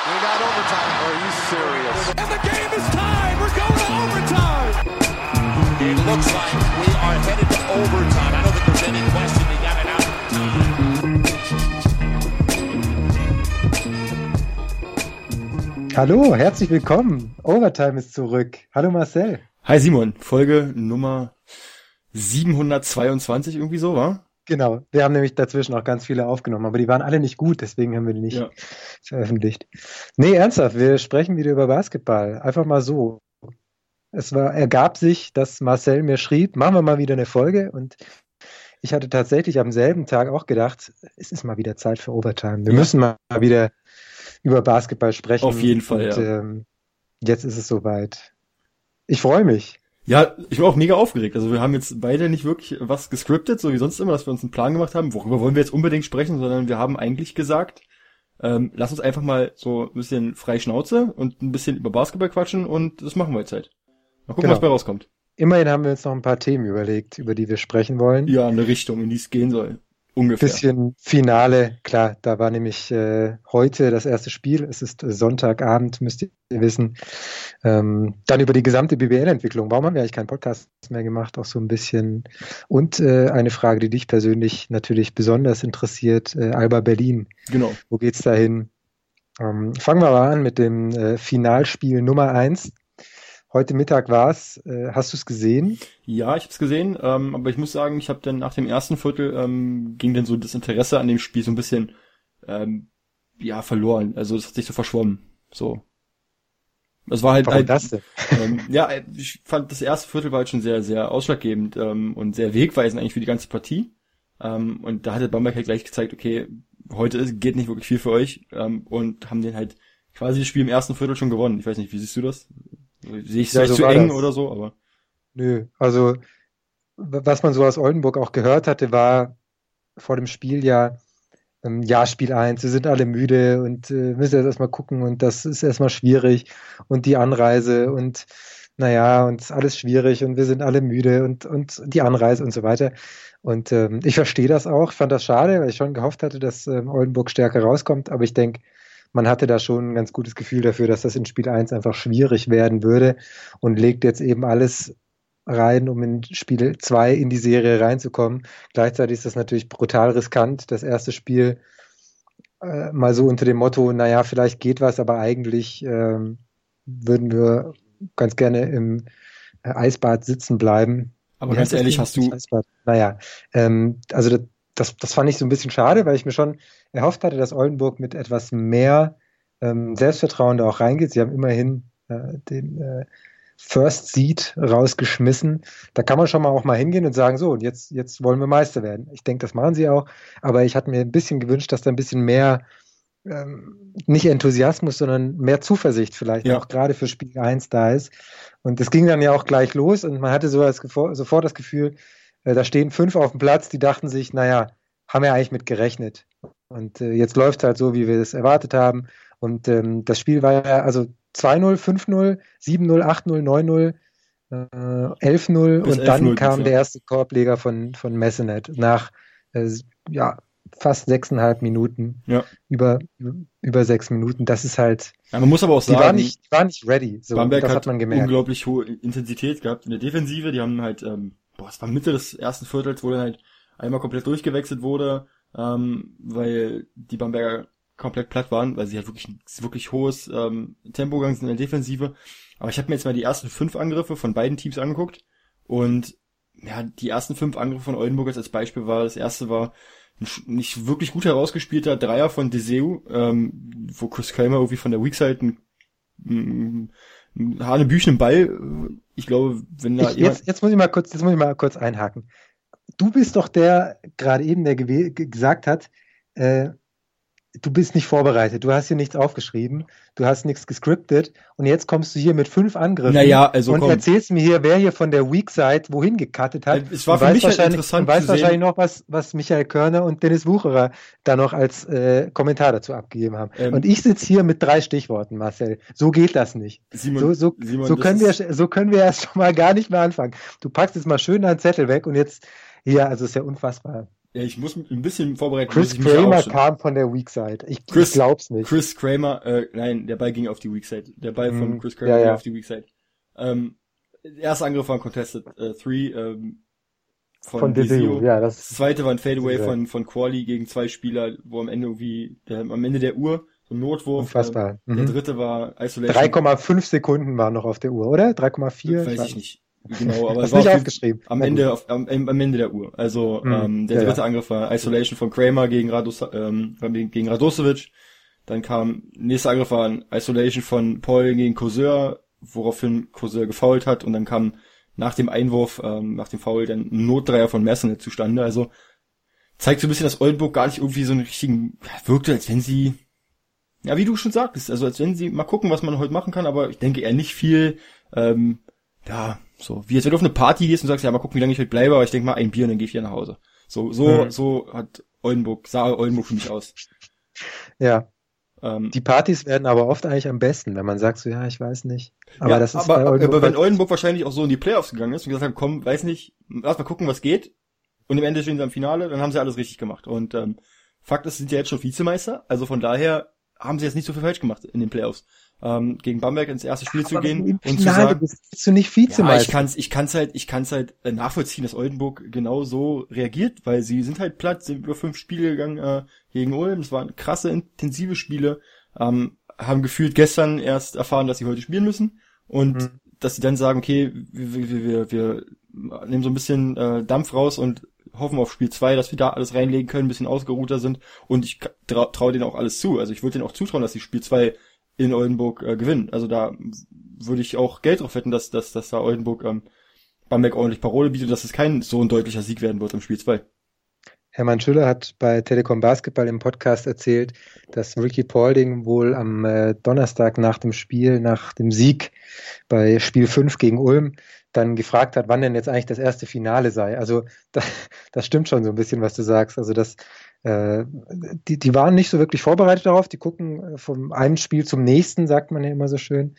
We got overtime. Are you serious? And the game is tied. We're going to overtime. It looks like we are headed to overtime. I don't think there's any question they got it out of time. Hallo, herzlich willkommen. Overtime ist zurück. Hallo Marcel. Hi Simon, Folge Nummer 722 irgendwie so, war? Genau, wir haben nämlich dazwischen auch ganz viele aufgenommen, aber die waren alle nicht gut, deswegen haben wir die nicht ja. veröffentlicht. Nee, ernsthaft, wir sprechen wieder über Basketball. Einfach mal so. Es war, ergab sich, dass Marcel mir schrieb, machen wir mal wieder eine Folge und ich hatte tatsächlich am selben Tag auch gedacht, es ist mal wieder Zeit für Overtime. Wir ja. müssen mal wieder über Basketball sprechen. Auf jeden Fall, und, ja. Ähm, jetzt ist es soweit. Ich freue mich. Ja, ich bin auch mega aufgeregt. Also wir haben jetzt beide nicht wirklich was gescriptet, so wie sonst immer, dass wir uns einen Plan gemacht haben, worüber wollen wir jetzt unbedingt sprechen, sondern wir haben eigentlich gesagt, ähm, lass uns einfach mal so ein bisschen frei Schnauze und ein bisschen über Basketball quatschen und das machen wir jetzt halt. Mal gucken, genau. was bei rauskommt. Immerhin haben wir uns noch ein paar Themen überlegt, über die wir sprechen wollen. Ja, eine Richtung, in die es gehen soll. Ungefähr. Bisschen Finale, klar, da war nämlich äh, heute das erste Spiel. Es ist Sonntagabend, müsst ihr wissen. Ähm, dann über die gesamte BBL-Entwicklung. Warum haben wir eigentlich keinen Podcast mehr gemacht? Auch so ein bisschen. Und äh, eine Frage, die dich persönlich natürlich besonders interessiert: äh, Alba Berlin. Genau. Wo geht's da hin? Ähm, fangen wir mal an mit dem äh, Finalspiel Nummer eins Heute Mittag war es. Äh, hast du es gesehen? Ja, ich habe es gesehen, ähm, aber ich muss sagen, ich habe dann nach dem ersten Viertel ähm, ging dann so das Interesse an dem Spiel so ein bisschen ähm, ja verloren. Also es hat sich so verschwommen. So. Es war halt, Warum halt das denn? ähm, ja, ich fand das erste Viertel war halt schon sehr, sehr ausschlaggebend ähm, und sehr wegweisend eigentlich für die ganze Partie. Ähm, und da hat der Bamberg halt gleich gezeigt, okay, heute geht nicht wirklich viel für euch ähm, und haben den halt quasi das Spiel im ersten Viertel schon gewonnen. Ich weiß nicht, wie siehst du das? Sehe ich so zu eng das. oder so, aber. Nö, also was man so aus Oldenburg auch gehört hatte, war vor dem Spiel ja, ähm, ja, Spiel eins, wir sind alle müde und äh, müssen jetzt erstmal gucken und das ist erstmal schwierig und die Anreise und naja, und ist alles schwierig und wir sind alle müde und, und die Anreise und so weiter. Und ähm, ich verstehe das auch, fand das schade, weil ich schon gehofft hatte, dass ähm, Oldenburg stärker rauskommt, aber ich denke, man hatte da schon ein ganz gutes Gefühl dafür, dass das in Spiel 1 einfach schwierig werden würde und legt jetzt eben alles rein, um in Spiel 2 in die Serie reinzukommen. Gleichzeitig ist das natürlich brutal riskant, das erste Spiel äh, mal so unter dem Motto, naja, vielleicht geht was, aber eigentlich ähm, würden wir ganz gerne im äh, Eisbad sitzen bleiben. Aber ganz ehrlich, hast du. Eisbad? Naja, ähm, also das, das, das fand ich so ein bisschen schade, weil ich mir schon erhofft hatte, dass Oldenburg mit etwas mehr ähm, Selbstvertrauen da auch reingeht. Sie haben immerhin äh, den äh, First Seed rausgeschmissen. Da kann man schon mal auch mal hingehen und sagen, so, und jetzt, jetzt wollen wir Meister werden. Ich denke, das machen sie auch. Aber ich hatte mir ein bisschen gewünscht, dass da ein bisschen mehr, ähm, nicht Enthusiasmus, sondern mehr Zuversicht vielleicht ja. auch gerade für Spiel 1 da ist. Und das ging dann ja auch gleich los und man hatte so als, sofort das Gefühl, da stehen fünf auf dem Platz, die dachten sich, naja, haben wir eigentlich mit gerechnet. Und äh, jetzt läuft es halt so, wie wir es erwartet haben. Und ähm, das Spiel war ja also 2-0, 5-0, 7-0, 8-0, 9-0, äh, 11-0 und dann kam der erste Korbleger von, von Messenet nach äh, ja, fast sechseinhalb Minuten. Ja. Über, über sechs Minuten. Das ist halt. Ja, man muss aber auch sagen, die war nicht, die war nicht ready. So, Bamberg das hat, hat man gemerkt. unglaublich hohe Intensität gehabt in der Defensive. Die haben halt, ähm, boah, es war Mitte des ersten Viertels, wo dann halt einmal komplett durchgewechselt wurde ähm, weil die Bamberger komplett platt waren, weil sie halt wirklich wirklich hohes ähm, Tempo gegangen sind in der Defensive. Aber ich habe mir jetzt mal die ersten fünf Angriffe von beiden Teams angeguckt und ja, die ersten fünf Angriffe von Oldenburg als Beispiel war, das erste war ein nicht wirklich gut herausgespielter Dreier von Deseu, ähm, wo Chris Kramer irgendwie von der Weakside ein, ein, Hanebüchen Ball, ich glaube, wenn da ich, jetzt, jetzt muss ich mal kurz, jetzt muss ich mal kurz einhaken. Du bist doch der, gerade eben, der gesagt hat, äh, du bist nicht vorbereitet, du hast hier nichts aufgeschrieben, du hast nichts gescriptet und jetzt kommst du hier mit fünf Angriffen naja, also und komm. erzählst mir hier, wer hier von der Weak Side wohin gecuttet hat. Es war für mich halt interessant. Du weißt wahrscheinlich noch, was, was Michael Körner und Dennis Wucherer da noch als äh, Kommentar dazu abgegeben haben. Ähm, und ich sitze hier mit drei Stichworten, Marcel. So geht das nicht. Simon, so, so, Simon, so, können wir, so können wir erst schon mal gar nicht mehr anfangen. Du packst jetzt mal schön deinen Zettel weg und jetzt ja, also ist ja unfassbar. Ja, ich muss ein bisschen vorbereiten. Chris Kramer kam von der Weak Side. Ich, Chris, ich glaub's nicht. Chris Kramer, äh, nein, der Ball ging auf die Weak Side. Der Ball von mm, Chris Kramer ja, ja. ging auf die Weak Side. Ähm, erster Angriff war ein Contested äh, Three ähm, von, von DCU. Ja, das, das zweite war ein Fadeaway ja. von von Quali gegen zwei Spieler, wo am Ende irgendwie der, am Ende der Uhr so ein Notwurf. Unfassbar. Ähm, mhm. Der dritte war Isolation. 3,5 Sekunden waren noch auf der Uhr, oder? 3,4? Weiß ich nicht. Genau, aber es war nicht aufgeschrieben. am Ende auf, am, am Ende der Uhr. Also mhm. ähm, der dritte ja, Angriff war Isolation von Kramer gegen Rados ähm, gegen Radosevic. Dann kam nächster Angriff war ein Isolation von Paul gegen Courseur, woraufhin Courseur gefoult hat und dann kam nach dem Einwurf, ähm, nach dem Foul, dann ein Notdreier von Messernet zustande. Also zeigt so ein bisschen, dass Oldenburg gar nicht irgendwie so einen richtigen, wirkte, als wenn sie, ja, wie du schon sagtest, also als wenn sie mal gucken, was man heute machen kann, aber ich denke eher nicht viel, ähm, ja, so, wie als wenn du auf eine Party gehst und sagst, ja, mal gucken, wie lange ich heute bleibe, aber ich denke mal ein Bier und dann gehe ich wieder nach Hause. So, so, mhm. so hat Oldenburg, sah Oldenburg für mich aus. Ja, ähm, die Partys werden aber oft eigentlich am besten, wenn man sagt so, ja, ich weiß nicht. Aber ja, das ist aber, aber wenn Oldenburg wahrscheinlich auch so in die Playoffs gegangen ist und gesagt hat, komm, weiß nicht, lass mal gucken, was geht. Und im Ende stehen sie am Finale, dann haben sie alles richtig gemacht. Und ähm, Fakt ist, sie sind ja jetzt schon Vizemeister, also von daher haben sie jetzt nicht so viel falsch gemacht in den Playoffs ähm, gegen Bamberg ins erste Spiel zu gehen und zu sagen, bist du nicht Vizemeister. Ja, ich kann's, ich kann's halt, ich kann's halt äh, nachvollziehen, dass Oldenburg genau so reagiert, weil sie sind halt platt, sind über fünf Spiele gegangen äh, gegen Ulm. Es waren krasse, intensive Spiele, ähm, haben gefühlt gestern erst erfahren, dass sie heute spielen müssen und mhm. dass sie dann sagen, okay, wir, wir, wir, wir nehmen so ein bisschen äh, Dampf raus und hoffen auf Spiel zwei, dass wir da alles reinlegen können, ein bisschen ausgeruhter sind und ich traue trau denen auch alles zu. Also ich würde denen auch zutrauen, dass sie Spiel zwei in Oldenburg äh, gewinnen. Also da würde ich auch Geld drauf wetten, dass, dass, dass da Oldenburg ähm, Bamberg ordentlich Parole bietet, dass es kein so ein deutlicher Sieg werden wird im Spiel 2. Hermann Schüller hat bei Telekom Basketball im Podcast erzählt, dass Ricky Paulding wohl am äh, Donnerstag nach dem Spiel, nach dem Sieg bei Spiel 5 gegen Ulm, dann gefragt hat, wann denn jetzt eigentlich das erste Finale sei. Also das, das stimmt schon so ein bisschen, was du sagst. Also das äh, die, die waren nicht so wirklich vorbereitet darauf. Die gucken äh, vom einen Spiel zum nächsten, sagt man ja immer so schön.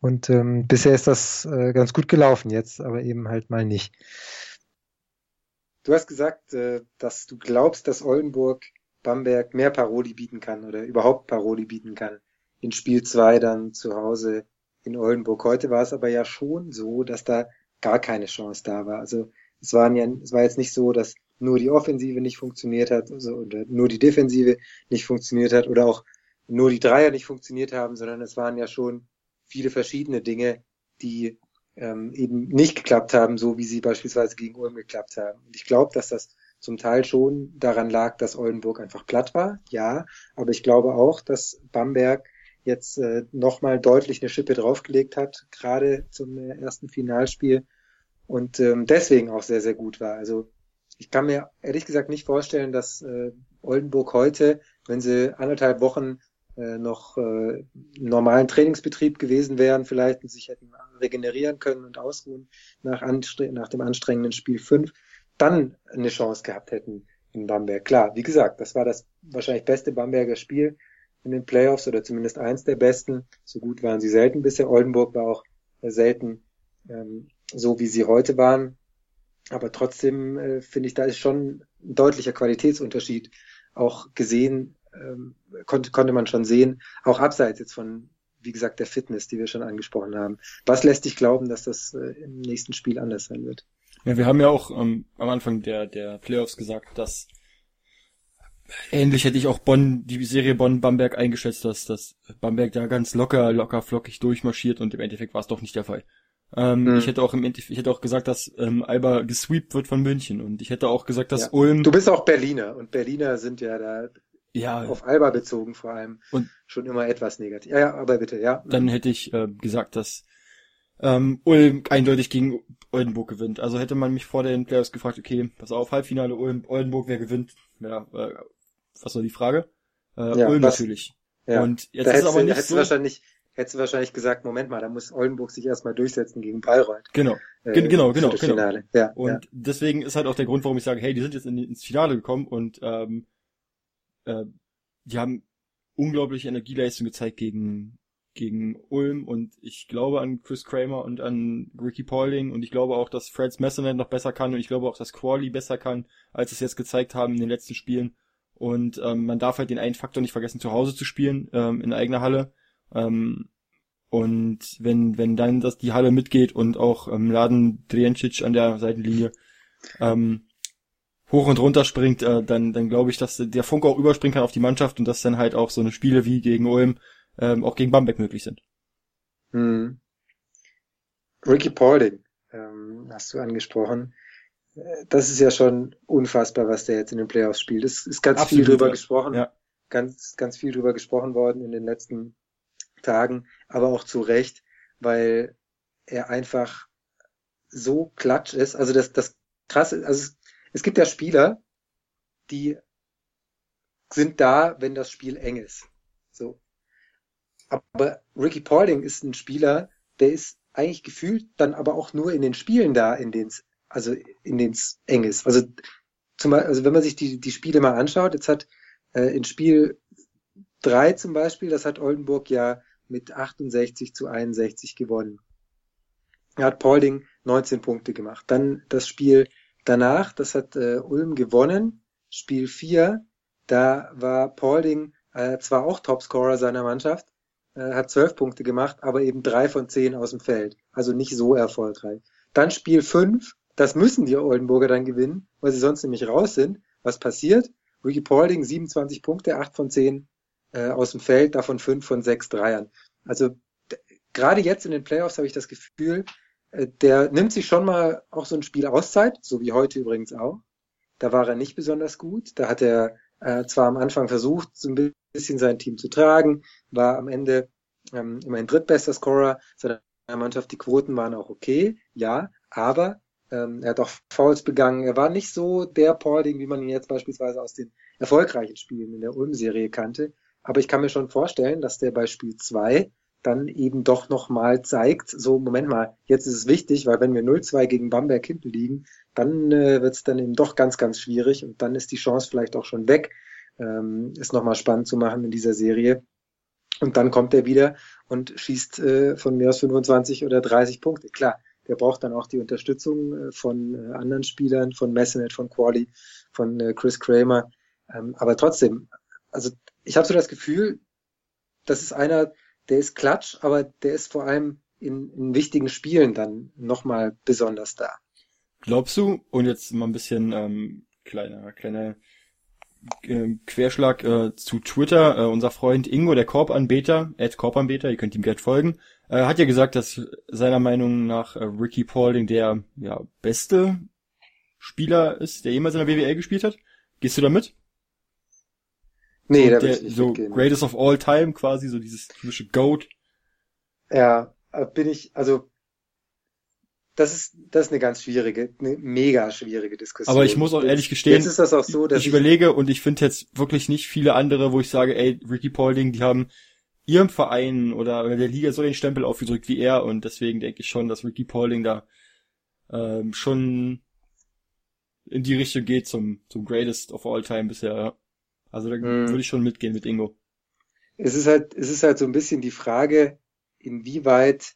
Und ähm, bisher ist das äh, ganz gut gelaufen, jetzt aber eben halt mal nicht. Du hast gesagt, äh, dass du glaubst, dass Oldenburg Bamberg mehr Paroli bieten kann oder überhaupt Paroli bieten kann. In Spiel zwei dann zu Hause in Oldenburg. Heute war es aber ja schon so, dass da gar keine Chance da war. Also es waren ja, es war jetzt nicht so, dass nur die Offensive nicht funktioniert hat, also, oder nur die Defensive nicht funktioniert hat oder auch nur die Dreier nicht funktioniert haben, sondern es waren ja schon viele verschiedene Dinge, die ähm, eben nicht geklappt haben, so wie sie beispielsweise gegen Ulm geklappt haben. Und ich glaube, dass das zum Teil schon daran lag, dass Oldenburg einfach platt war, ja, aber ich glaube auch, dass Bamberg jetzt äh, nochmal deutlich eine Schippe draufgelegt hat, gerade zum äh, ersten Finalspiel und ähm, deswegen auch sehr, sehr gut war. Also ich kann mir ehrlich gesagt nicht vorstellen, dass äh, Oldenburg heute, wenn sie anderthalb Wochen äh, noch äh, normalen Trainingsbetrieb gewesen wären, vielleicht und sich hätten regenerieren können und ausruhen nach, nach dem anstrengenden Spiel 5, dann eine Chance gehabt hätten in Bamberg. Klar, wie gesagt, das war das wahrscheinlich beste Bamberger Spiel in den Playoffs oder zumindest eins der besten. So gut waren sie selten bisher. Oldenburg war auch selten ähm, so, wie sie heute waren. Aber trotzdem äh, finde ich, da ist schon ein deutlicher Qualitätsunterschied auch gesehen, ähm, konnte, konnte man schon sehen, auch abseits jetzt von, wie gesagt, der Fitness, die wir schon angesprochen haben. Was lässt dich glauben, dass das äh, im nächsten Spiel anders sein wird? Ja, wir haben ja auch ähm, am Anfang der, der Playoffs gesagt, dass ähnlich hätte ich auch Bonn, die Serie Bonn-Bamberg eingeschätzt, dass, dass Bamberg da ganz locker, locker, flockig durchmarschiert und im Endeffekt war es doch nicht der Fall. Ähm, hm. Ich hätte auch im Endeffekt, ich hätte auch gesagt, dass ähm, Alba gesweept wird von München und ich hätte auch gesagt, dass ja. Ulm. Du bist auch Berliner und Berliner sind ja da ja. auf Alba bezogen vor allem und schon immer etwas negativ. Ja, ja, aber bitte, ja. Dann hätte ich äh, gesagt, dass ähm, Ulm eindeutig gegen Oldenburg gewinnt. Also hätte man mich vor den Playoffs gefragt, okay, pass auf, Halbfinale Ulm, Oldenburg, wer gewinnt? Ja, äh, was war die Frage? Äh, ja, Ulm was, natürlich. Ja. Und jetzt da ist es aber nicht so. Wahrscheinlich hättest du wahrscheinlich gesagt, Moment mal, da muss Oldenburg sich erstmal durchsetzen gegen Bayreuth. Genau, äh, genau, genau, genau. Finale. Ja, und ja. deswegen ist halt auch der Grund, warum ich sage, hey, die sind jetzt in, ins Finale gekommen und ähm, äh, die haben unglaubliche Energieleistung gezeigt gegen gegen Ulm und ich glaube an Chris Kramer und an Ricky Pauling und ich glaube auch, dass Freds Messernet noch besser kann und ich glaube auch, dass Crawley besser kann, als es jetzt gezeigt haben in den letzten Spielen. Und ähm, man darf halt den einen Faktor nicht vergessen, zu Hause zu spielen, ähm, in eigener Halle. Ähm, und wenn, wenn dann das die Halle mitgeht und auch ähm, Laden Drijancic an der Seitenlinie ähm, hoch und runter springt, äh, dann, dann glaube ich, dass der Funke auch überspringen kann auf die Mannschaft und dass dann halt auch so eine Spiele wie gegen Ulm ähm, auch gegen Bamberg möglich sind. Hm. Ricky Paulding ähm, hast du angesprochen. Das ist ja schon unfassbar, was der jetzt in den Playoffs spielt. Es ist ganz Absolut, viel drüber ja. gesprochen, ja. ganz, ganz viel drüber gesprochen worden in den letzten Tagen, aber auch zu Recht, weil er einfach so klatsch ist. Also das, das krasse, also es, es gibt ja Spieler, die sind da, wenn das Spiel eng ist. So. Aber Ricky Paulding ist ein Spieler, der ist eigentlich gefühlt dann aber auch nur in den Spielen da, in denen es, also in denen es eng ist. Also, zum, also wenn man sich die, die Spiele mal anschaut, jetzt hat äh, in Spiel drei zum Beispiel, das hat Oldenburg ja mit 68 zu 61 gewonnen. Er hat Paulding 19 Punkte gemacht. Dann das Spiel danach, das hat äh, Ulm gewonnen. Spiel 4, da war Paulding äh, zwar auch Topscorer seiner Mannschaft, äh, hat 12 Punkte gemacht, aber eben drei von zehn aus dem Feld. Also nicht so erfolgreich. Dann Spiel 5, das müssen die Oldenburger dann gewinnen, weil sie sonst nämlich raus sind. Was passiert? Ricky Paulding 27 Punkte, 8 von 10 äh, aus dem Feld, davon fünf von sechs Dreiern. Also gerade jetzt in den Playoffs habe ich das Gefühl, äh, der nimmt sich schon mal auch so ein Spiel Auszeit, so wie heute übrigens auch. Da war er nicht besonders gut. Da hat er äh, zwar am Anfang versucht, so ein bisschen sein Team zu tragen, war am Ende ähm, immerhin drittbester Scorer seiner Mannschaft. Die Quoten waren auch okay, ja, aber ähm, er hat auch Fouls begangen. Er war nicht so der Paulding, wie man ihn jetzt beispielsweise aus den erfolgreichen Spielen in der Ulm-Serie kannte. Aber ich kann mir schon vorstellen, dass der bei Spiel 2 dann eben doch nochmal zeigt, so Moment mal, jetzt ist es wichtig, weil wenn wir 0-2 gegen Bamberg hinten liegen, dann äh, wird es dann eben doch ganz, ganz schwierig und dann ist die Chance vielleicht auch schon weg, ähm, es nochmal spannend zu machen in dieser Serie. Und dann kommt er wieder und schießt äh, von mir aus 25 oder 30 Punkte. Klar, der braucht dann auch die Unterstützung äh, von äh, anderen Spielern, von Messenet, von Quali, von äh, Chris Kramer. Ähm, aber trotzdem, also ich habe so das Gefühl, das ist einer, der ist klatsch, aber der ist vor allem in, in wichtigen Spielen dann nochmal besonders da. Glaubst du, und jetzt mal ein bisschen ähm, kleiner, kleiner äh, Querschlag äh, zu Twitter, äh, unser Freund Ingo, der Korbanbeter, Ed Korbanbeter, ihr könnt ihm gerne folgen, äh, hat ja gesagt, dass seiner Meinung nach äh, Ricky Paulding der ja, beste Spieler ist, der jemals in der BWL gespielt hat. Gehst du da mit? Nee, so da der, ich so mitgehen. Greatest of All Time quasi, so dieses typische Goat. Ja, äh, bin ich, also das ist, das ist eine ganz schwierige, eine mega schwierige Diskussion. Aber ich muss auch ehrlich gestehen, jetzt ist das auch so, dass ich, ich überlege und ich finde jetzt wirklich nicht viele andere, wo ich sage, ey, Ricky Paulding, die haben ihrem Verein oder, oder der Liga so den Stempel aufgedrückt wie er und deswegen denke ich schon, dass Ricky Paulding da ähm, schon in die Richtung geht zum, zum Greatest of All Time bisher, ja. Also da hm. würde ich schon mitgehen mit Ingo. Es ist halt, es ist halt so ein bisschen die Frage, inwieweit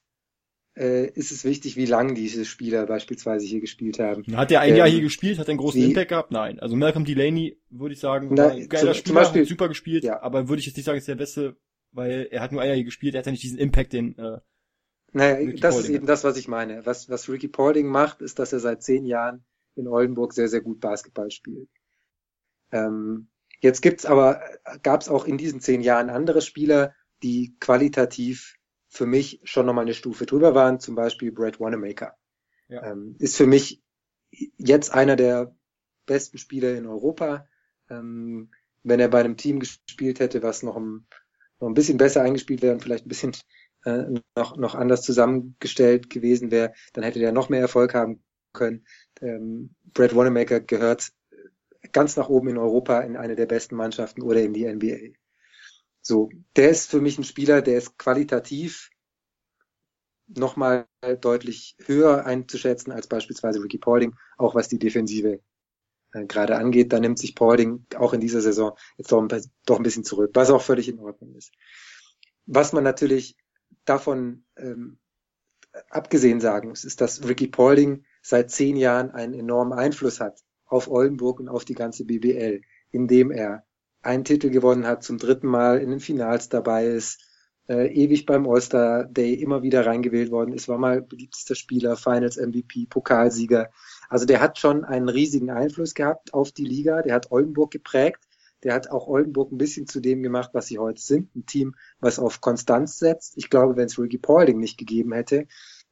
äh, ist es wichtig, wie lang diese Spieler beispielsweise hier gespielt haben. Hat er ein ähm, Jahr hier gespielt, hat er einen großen wie, Impact gehabt? Nein. Also Malcolm Delaney würde ich sagen, na, ein geiler zum, Spieler, zum Beispiel, super gespielt, ja. aber würde ich jetzt nicht sagen, ist der beste, weil er hat nur ein Jahr hier gespielt, er hat ja nicht diesen Impact, den äh, naja, Ricky das Paulding ist eben hat. das, was ich meine. Was, was Ricky Paulding macht, ist, dass er seit zehn Jahren in Oldenburg sehr, sehr gut Basketball spielt. Ähm, Jetzt gibt's aber, gab es auch in diesen zehn Jahren andere Spieler, die qualitativ für mich schon nochmal eine Stufe drüber waren, zum Beispiel Brad Wanamaker. Ja. Ähm, ist für mich jetzt einer der besten Spieler in Europa. Ähm, wenn er bei einem Team gespielt hätte, was noch ein, noch ein bisschen besser eingespielt wäre und vielleicht ein bisschen äh, noch, noch anders zusammengestellt gewesen wäre, dann hätte der noch mehr Erfolg haben können. Ähm, Brad Wanamaker gehört ganz nach oben in Europa in eine der besten Mannschaften oder in die NBA. So, der ist für mich ein Spieler, der ist qualitativ nochmal deutlich höher einzuschätzen als beispielsweise Ricky Paulding, auch was die Defensive gerade angeht. Da nimmt sich Paulding auch in dieser Saison jetzt doch ein, doch ein bisschen zurück, was auch völlig in Ordnung ist. Was man natürlich davon ähm, abgesehen sagen muss, ist, dass Ricky Paulding seit zehn Jahren einen enormen Einfluss hat auf Oldenburg und auf die ganze BBL, indem er einen Titel gewonnen hat, zum dritten Mal in den Finals dabei ist, äh, ewig beim All-Star Day immer wieder reingewählt worden ist, war mal beliebtester Spieler, Finals MVP, Pokalsieger. Also der hat schon einen riesigen Einfluss gehabt auf die Liga, der hat Oldenburg geprägt, der hat auch Oldenburg ein bisschen zu dem gemacht, was sie heute sind, ein Team, was auf Konstanz setzt. Ich glaube, wenn es Ricky Paulding nicht gegeben hätte,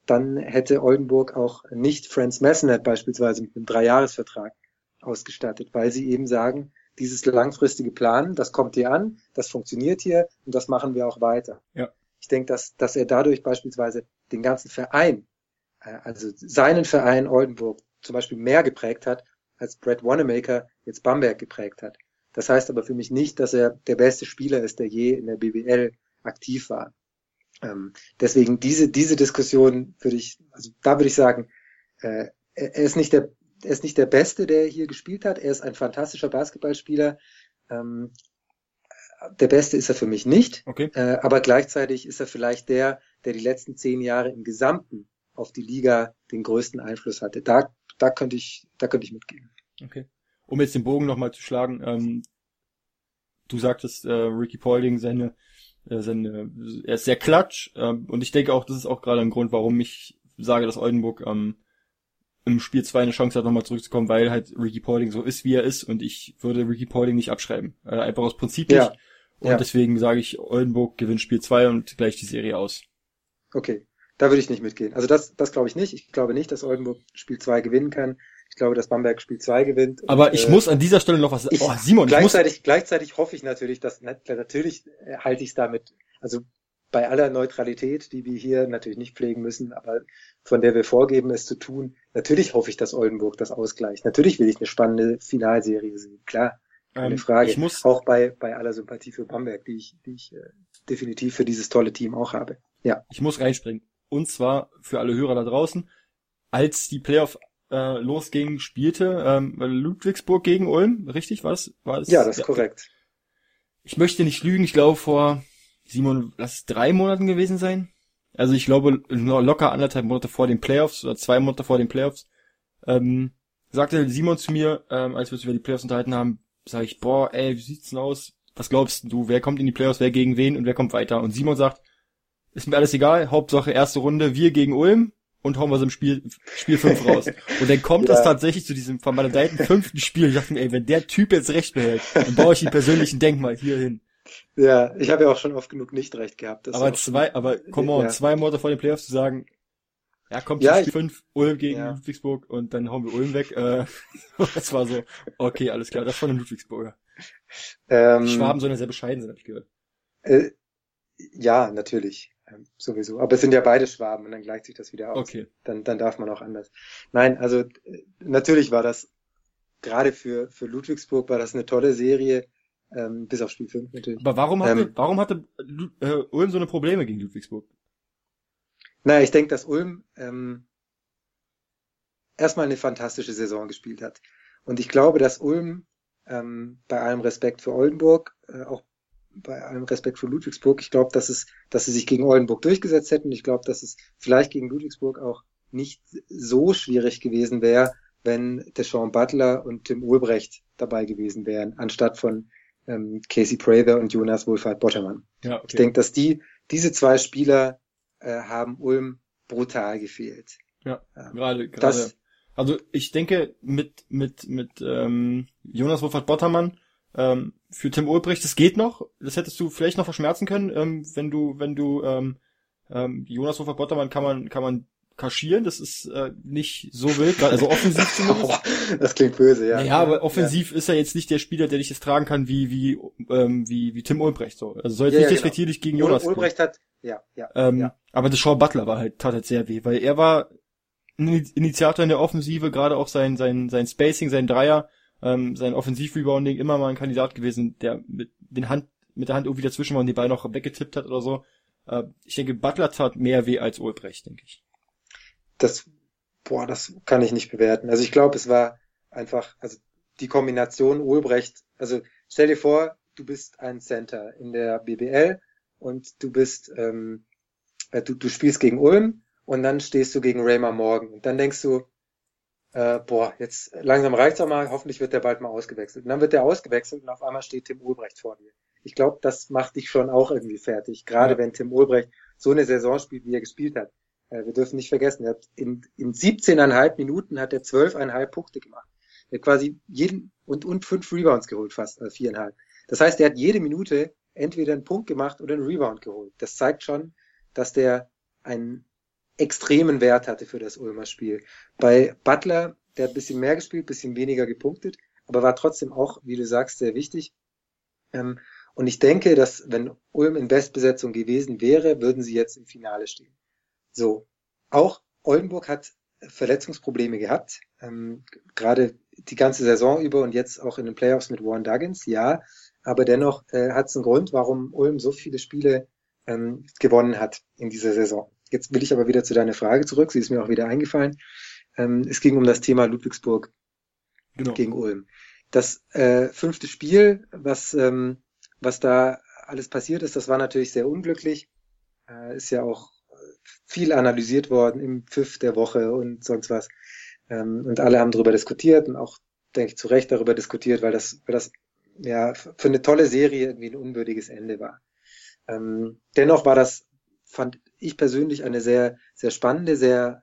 dann hätte Oldenburg auch nicht Franz Messenet beispielsweise mit einem Dreijahresvertrag ausgestattet, weil sie eben sagen, dieses langfristige Planen, das kommt hier an, das funktioniert hier und das machen wir auch weiter. Ja. Ich denke, dass, dass er dadurch beispielsweise den ganzen Verein, äh, also seinen Verein Oldenburg zum Beispiel mehr geprägt hat, als Brad Wanamaker jetzt Bamberg geprägt hat. Das heißt aber für mich nicht, dass er der beste Spieler ist, der je in der BWL aktiv war. Ähm, deswegen diese, diese Diskussion würde ich, also da würde ich sagen, äh, er ist nicht der er ist nicht der Beste, der hier gespielt hat. Er ist ein fantastischer Basketballspieler. Ähm, der Beste ist er für mich nicht. Okay. Äh, aber gleichzeitig ist er vielleicht der, der die letzten zehn Jahre im Gesamten auf die Liga den größten Einfluss hatte. Da, da könnte ich, da könnte ich mitgehen. Okay. Um jetzt den Bogen nochmal zu schlagen, ähm, du sagtest, äh, Ricky Paulding, seine, äh, seine, er ist sehr klatsch, ähm, und ich denke auch, das ist auch gerade ein Grund, warum ich sage, dass Oldenburg ähm, im Spiel 2 eine Chance hat, nochmal zurückzukommen, weil halt Ricky Paulding so ist, wie er ist und ich würde Ricky Paulding nicht abschreiben. Äh, einfach aus Prinzip Ja. nicht. Und Ja. deswegen sage ich, Oldenburg gewinnt Spiel 2 und gleicht die Serie aus. Okay, da würde ich nicht mitgehen. Also das, das glaube ich nicht. Ich glaube nicht, dass Oldenburg Spiel 2 gewinnen kann. Ich glaube, dass Bamberg Spiel 2 gewinnt. Aber Und, ich äh, muss an dieser Stelle noch was ich, Oh, Simon, ich muss, gleichzeitig, gleichzeitig hoffe ich natürlich, dass na- natürlich äh, halte ich es damit, also bei aller Neutralität, die wir hier natürlich nicht pflegen müssen, aber von der wir vorgeben, es zu tun, natürlich hoffe ich, dass Oldenburg das ausgleicht. Natürlich will ich eine spannende Finalserie sehen, klar, keine ähm, Frage. ich muss, Auch bei, bei aller Sympathie für Bamberg, die ich, die ich äh, definitiv für dieses tolle Team auch habe. Ja, ich muss reinspringen. Und zwar für alle Hörer da draußen, als die Playoff äh, losging, spielte ähm, Ludwigsburg gegen Ulm, richtig? War das? War das ja, das ist korrekt. Ich möchte nicht lügen, ich glaube vor Simon, lass es drei Monaten gewesen sein. Also ich glaube lo- locker anderthalb Monate vor den Playoffs oder zwei Monate vor den Playoffs, ähm, sagte Simon zu mir, ähm, als wir uns über die Playoffs unterhalten haben, sage ich, boah, ey, wie sieht's denn aus? Was glaubst du, wer kommt in die Playoffs, wer gegen wen und wer kommt weiter? Und Simon sagt, ist mir alles egal, Hauptsache erste Runde, wir gegen Ulm und hauen wir so im Spiel, Spiel 5 raus. Und dann kommt Ja. es tatsächlich zu diesem vermaledeiten fünften Spiel. Ich dachte mir, ey, wenn der Typ jetzt recht behält, dann baue ich ihn persönlich ein Denkmal hier hin. Ja, ich habe ja auch schon oft genug nicht recht gehabt. Das aber zwei, aber come on, Ja. zwei Monate vor den Playoffs zu sagen, ja, kommt Ja, Spiel 5, Ulm gegen Ja. Ludwigsburg und dann hauen wir Ulm weg. Äh, das war so, okay, alles klar, das von den Ludwigsburger. ähm, Die Schwaben sollen ja sehr bescheiden sein, hab ich gehört. Äh, ja, natürlich. Ähm, sowieso. Aber es sind ja beide Schwaben und dann gleicht sich das wieder aus. Okay. Dann, dann darf man auch anders. Nein, also äh, natürlich war das gerade für, für Ludwigsburg war das eine tolle Serie, ähm, bis auf Spiel 5 natürlich. Aber warum hatte, Ähm. warum hatte äh, Ulm so eine Probleme gegen Ludwigsburg? Naja, ich denke, dass Ulm ähm, erstmal eine fantastische Saison gespielt hat. Und ich glaube, dass Ulm ähm, bei allem Respekt für Oldenburg, äh, auch bei allem Respekt für Ludwigsburg, ich glaube, dass es, dass sie sich gegen Oldenburg durchgesetzt hätten. Ich glaube, dass es vielleicht gegen Ludwigsburg auch nicht so schwierig gewesen wäre, wenn Deshaun Butler und Tim Ulbrecht dabei gewesen wären, anstatt von ähm, Casey Prather und Jonas Wohlfahrt Bottermann. Ja, okay. Ich denke, dass die, diese zwei Spieler äh, haben Ulm brutal gefehlt. Ja, Ähm, gerade, gerade. das- Also ich denke mit mit mit ähm, Jonas Wolfert Bottermann ähm, für Tim Ulbricht, das geht noch. Das hättest du vielleicht noch verschmerzen können, ähm, wenn du wenn du ähm, ähm, Jonas Wolfert Bottermann kann man kann man kaschieren. Das ist äh, nicht so wild, also offensiv zumindest. Das klingt böse, ja. Ja, aber offensiv ist er jetzt nicht der Spieler, der dich jetzt tragen kann wie wie ähm, wie wie Tim Ulbricht so. Also soll jetzt Ja, nicht ja, genau. respektierlich gegen Ja. Jonas. Ul Ulbrecht hat, ja, ja, Ähm, ja. Aber das Shaw Butler war halt, tat halt sehr weh, weil er war ein Initiator in der Offensive, gerade auch sein, sein, sein Spacing, sein Dreier, ähm, sein Offensiv-Rebounding immer mal ein Kandidat gewesen, der mit den Hand, mit der Hand irgendwie dazwischen war und den Ball noch weggetippt hat oder so. Äh, ich denke, Butler tat mehr weh als Ulbrecht, denke ich. Das, boah, das kann ich nicht bewerten. Also ich glaube, es war einfach, also die Kombination Ulbrecht, also stell dir vor, du bist ein Center in der BBL und du bist ähm, äh, du, du spielst gegen Ulm und dann stehst du gegen Raymer Morgan und dann denkst du, äh, boah, jetzt langsam reicht's auch mal, hoffentlich wird der bald mal ausgewechselt. Und dann wird der ausgewechselt und auf einmal steht Tim Ulbrecht vor dir. Ich glaube, das macht dich schon auch irgendwie fertig, gerade ja. wenn Tim Ulbrecht so eine Saison spielt, wie er gespielt hat. Äh, wir dürfen nicht vergessen, er hat in, in 17,5 Minuten hat er 12,5 Punkte gemacht. Er hat quasi jeden und, und fünf Rebounds geholt, fast, also viereinhalb. Das heißt, er hat jede Minute entweder einen Punkt gemacht oder einen Rebound geholt. Das zeigt schon, dass der einen extremen Wert hatte für das Ulmer Spiel. Bei Butler, der hat ein bisschen mehr gespielt, ein bisschen weniger gepunktet, aber war trotzdem auch, wie du sagst, sehr wichtig. Ähm, und ich denke, dass wenn Ulm in Bestbesetzung gewesen wäre, würden sie jetzt im Finale stehen. So. Auch Oldenburg hat Verletzungsprobleme gehabt, ähm, gerade die ganze Saison über und jetzt auch in den Playoffs mit Warren Duggins, ja, aber dennoch äh, hat es einen Grund, warum Ulm so viele Spiele ähm, gewonnen hat in dieser Saison. Jetzt will ich aber wieder zu deiner Frage zurück, sie ist mir auch wieder eingefallen. Ähm, es ging um das Thema Ludwigsburg genau. gegen Ulm. Das äh, fünfte Spiel, was, ähm, was da alles passiert ist, das war natürlich sehr unglücklich. Äh, ist ja auch viel analysiert worden im Pfiff der Woche und sonst was. Ähm, und alle haben darüber diskutiert und auch, denke ich, zu Recht darüber diskutiert, weil das, weil das ja für eine tolle Serie irgendwie ein unwürdiges Ende war. Ähm, dennoch war das, fand ich persönlich eine sehr, sehr spannende, sehr,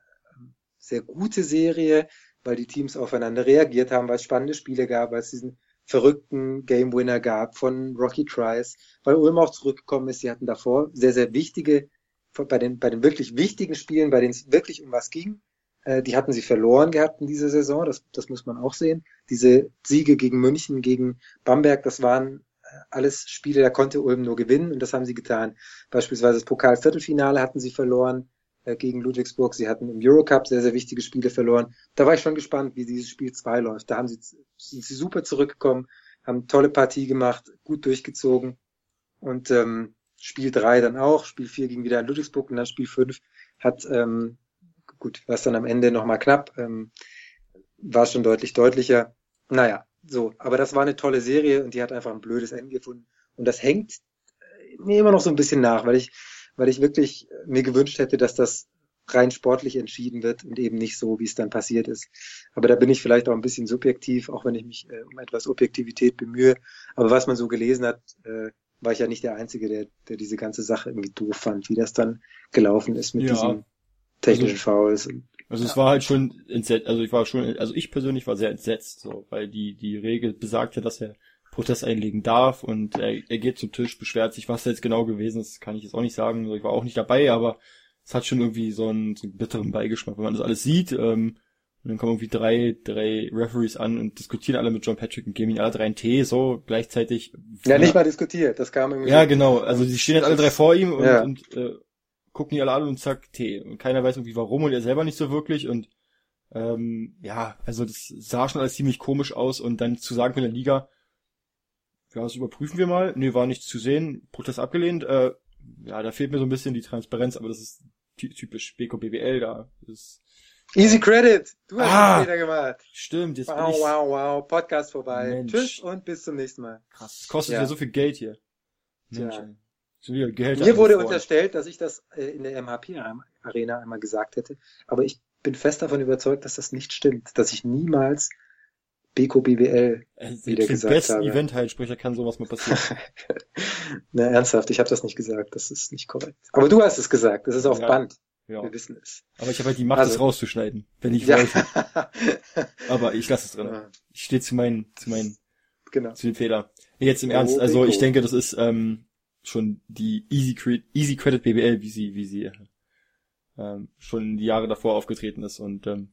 sehr gute Serie, weil die Teams aufeinander reagiert haben, weil es spannende Spiele gab, weil es diesen verrückten Game Winner gab von Rocky Trice, weil Ulm auch zurückgekommen ist. Sie hatten davor sehr, sehr wichtige, bei den, bei den wirklich wichtigen Spielen, bei denen es wirklich um was ging, äh, die hatten sie verloren gehabt in dieser Saison, das, das muss man auch sehen. Diese Siege gegen München, gegen Bamberg, das waren alles Spiele, da konnte Ulm nur gewinnen und das haben sie getan. Beispielsweise das Pokalviertelfinale hatten sie verloren äh, gegen Ludwigsburg. Sie hatten im Eurocup sehr, sehr wichtige Spiele verloren. Da war ich schon gespannt, wie dieses Spiel 2 läuft. Da haben sie, sind sie super zurückgekommen, haben tolle Partie gemacht, gut durchgezogen. Und ähm, Spiel 3 dann auch, Spiel 4 ging wieder an Ludwigsburg und dann Spiel 5 hat ähm, gut, war es dann am Ende nochmal knapp, ähm, war schon deutlich deutlicher. Naja, so, aber das war eine tolle Serie und die hat einfach ein blödes Ende gefunden. Und das hängt äh, mir immer noch so ein bisschen nach, weil ich, weil ich wirklich mir gewünscht hätte, dass das rein sportlich entschieden wird und eben nicht so, wie es dann passiert ist. Aber da bin ich vielleicht auch ein bisschen subjektiv, auch wenn ich mich äh, um etwas Objektivität bemühe. Aber was man so gelesen hat, äh, war ich ja nicht der Einzige, der, der diese ganze Sache irgendwie doof fand, wie das dann gelaufen ist mit ja. diesem technischen also, Fouls. Also ja. es war halt schon entsetzt, also ich war schon, also ich persönlich war sehr entsetzt, so, weil die, die Regel besagt ja, dass er Protest einlegen darf und er, er geht zum Tisch, beschwert sich, was da jetzt genau gewesen ist, kann ich jetzt auch nicht sagen, also ich war auch nicht dabei, aber es hat schon irgendwie so einen, so einen bitteren Beigeschmack, wenn man das alles sieht, ähm, und dann kommen irgendwie drei, drei Referees an und diskutieren alle mit John Patrick und geben ihnen alle drei einen Tee, so gleichzeitig. Ja, nicht mal diskutiert, das kam irgendwie. Ja, genau, also die stehen jetzt alle drei vor ihm und, ja. und äh, gucken die alle an und zack, Tee. Und keiner weiß irgendwie warum und er selber nicht so wirklich und ähm, ja, also das sah schon alles ziemlich komisch aus und dann zu sagen von der Liga, ja, das überprüfen wir mal. Nee, war nichts zu sehen, Protest abgelehnt. Äh, ja, da fehlt mir so ein bisschen die Transparenz, aber das ist typisch Beko BWL da. Das Easy Credit, du hast ah, wieder gemacht. Stimmt, jetzt wow, bin ich... wow, wow, Podcast vorbei. Mensch. Tschüss und bis zum nächsten Mal. Krass, das kostet ja, ja so viel Geld hier. Mensch, ja. Mir wurde unterstellt, dass ich das äh, in der MHP-Arena einmal gesagt hätte, aber ich bin fest davon überzeugt, dass das nicht stimmt, dass ich niemals Beko BWL also wieder gesagt habe. besten Event-Heilsprecher kann sowas mal passieren. Na, ernsthaft, ich habe das nicht gesagt, das ist nicht korrekt. Aber du hast es gesagt, das ist auf ja, Band. Ja. Wir wissen es. Aber ich habe halt die Macht, also, es rauszuschneiden, wenn ich ja. wollte. aber ich lasse es drin. Ja. Ich stehe zu meinen, zu meinen, genau. zu den Fehler. Jetzt im Ernst, also ich denke, das ist ähm, schon die Easy Credit, Easy Credit BBL, wie sie, wie sie ähm, schon die Jahre davor aufgetreten ist und ähm,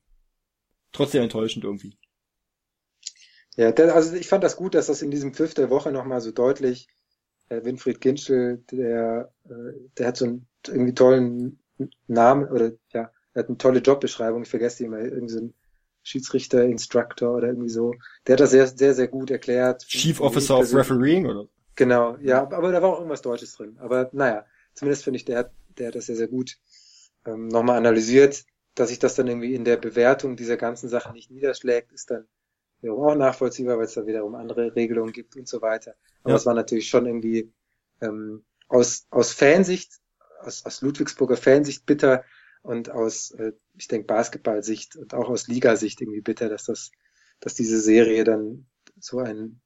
trotzdem enttäuschend irgendwie. Ja, also ich fand das gut, dass das in diesem Pfiff der Woche nochmal so deutlich äh, Winfried Ginschel, der, äh, der hat so einen irgendwie tollen Namen oder ja, er hat eine tolle Jobbeschreibung, ich vergesse die immer, irgendwie so ein Schiedsrichter, Instructor oder irgendwie so. Der hat das sehr, sehr, sehr gut erklärt. Chief Officer of Refereeing oder? Genau, ja, aber da war auch irgendwas Deutsches drin. Aber naja, zumindest finde ich, der hat, der hat das sehr, sehr gut ähm, nochmal analysiert. Dass sich das dann irgendwie in der Bewertung dieser ganzen Sache nicht niederschlägt, ist dann wiederum auch nachvollziehbar, weil es da wiederum andere Regelungen gibt und so weiter. Aber ja. es war natürlich schon irgendwie ähm, aus, aus Fansicht aus, aus Ludwigsburger Fansicht bitter und aus, äh, ich denke, Basketballsicht und auch aus Ligasicht irgendwie bitter, dass das, dass diese Serie dann so einen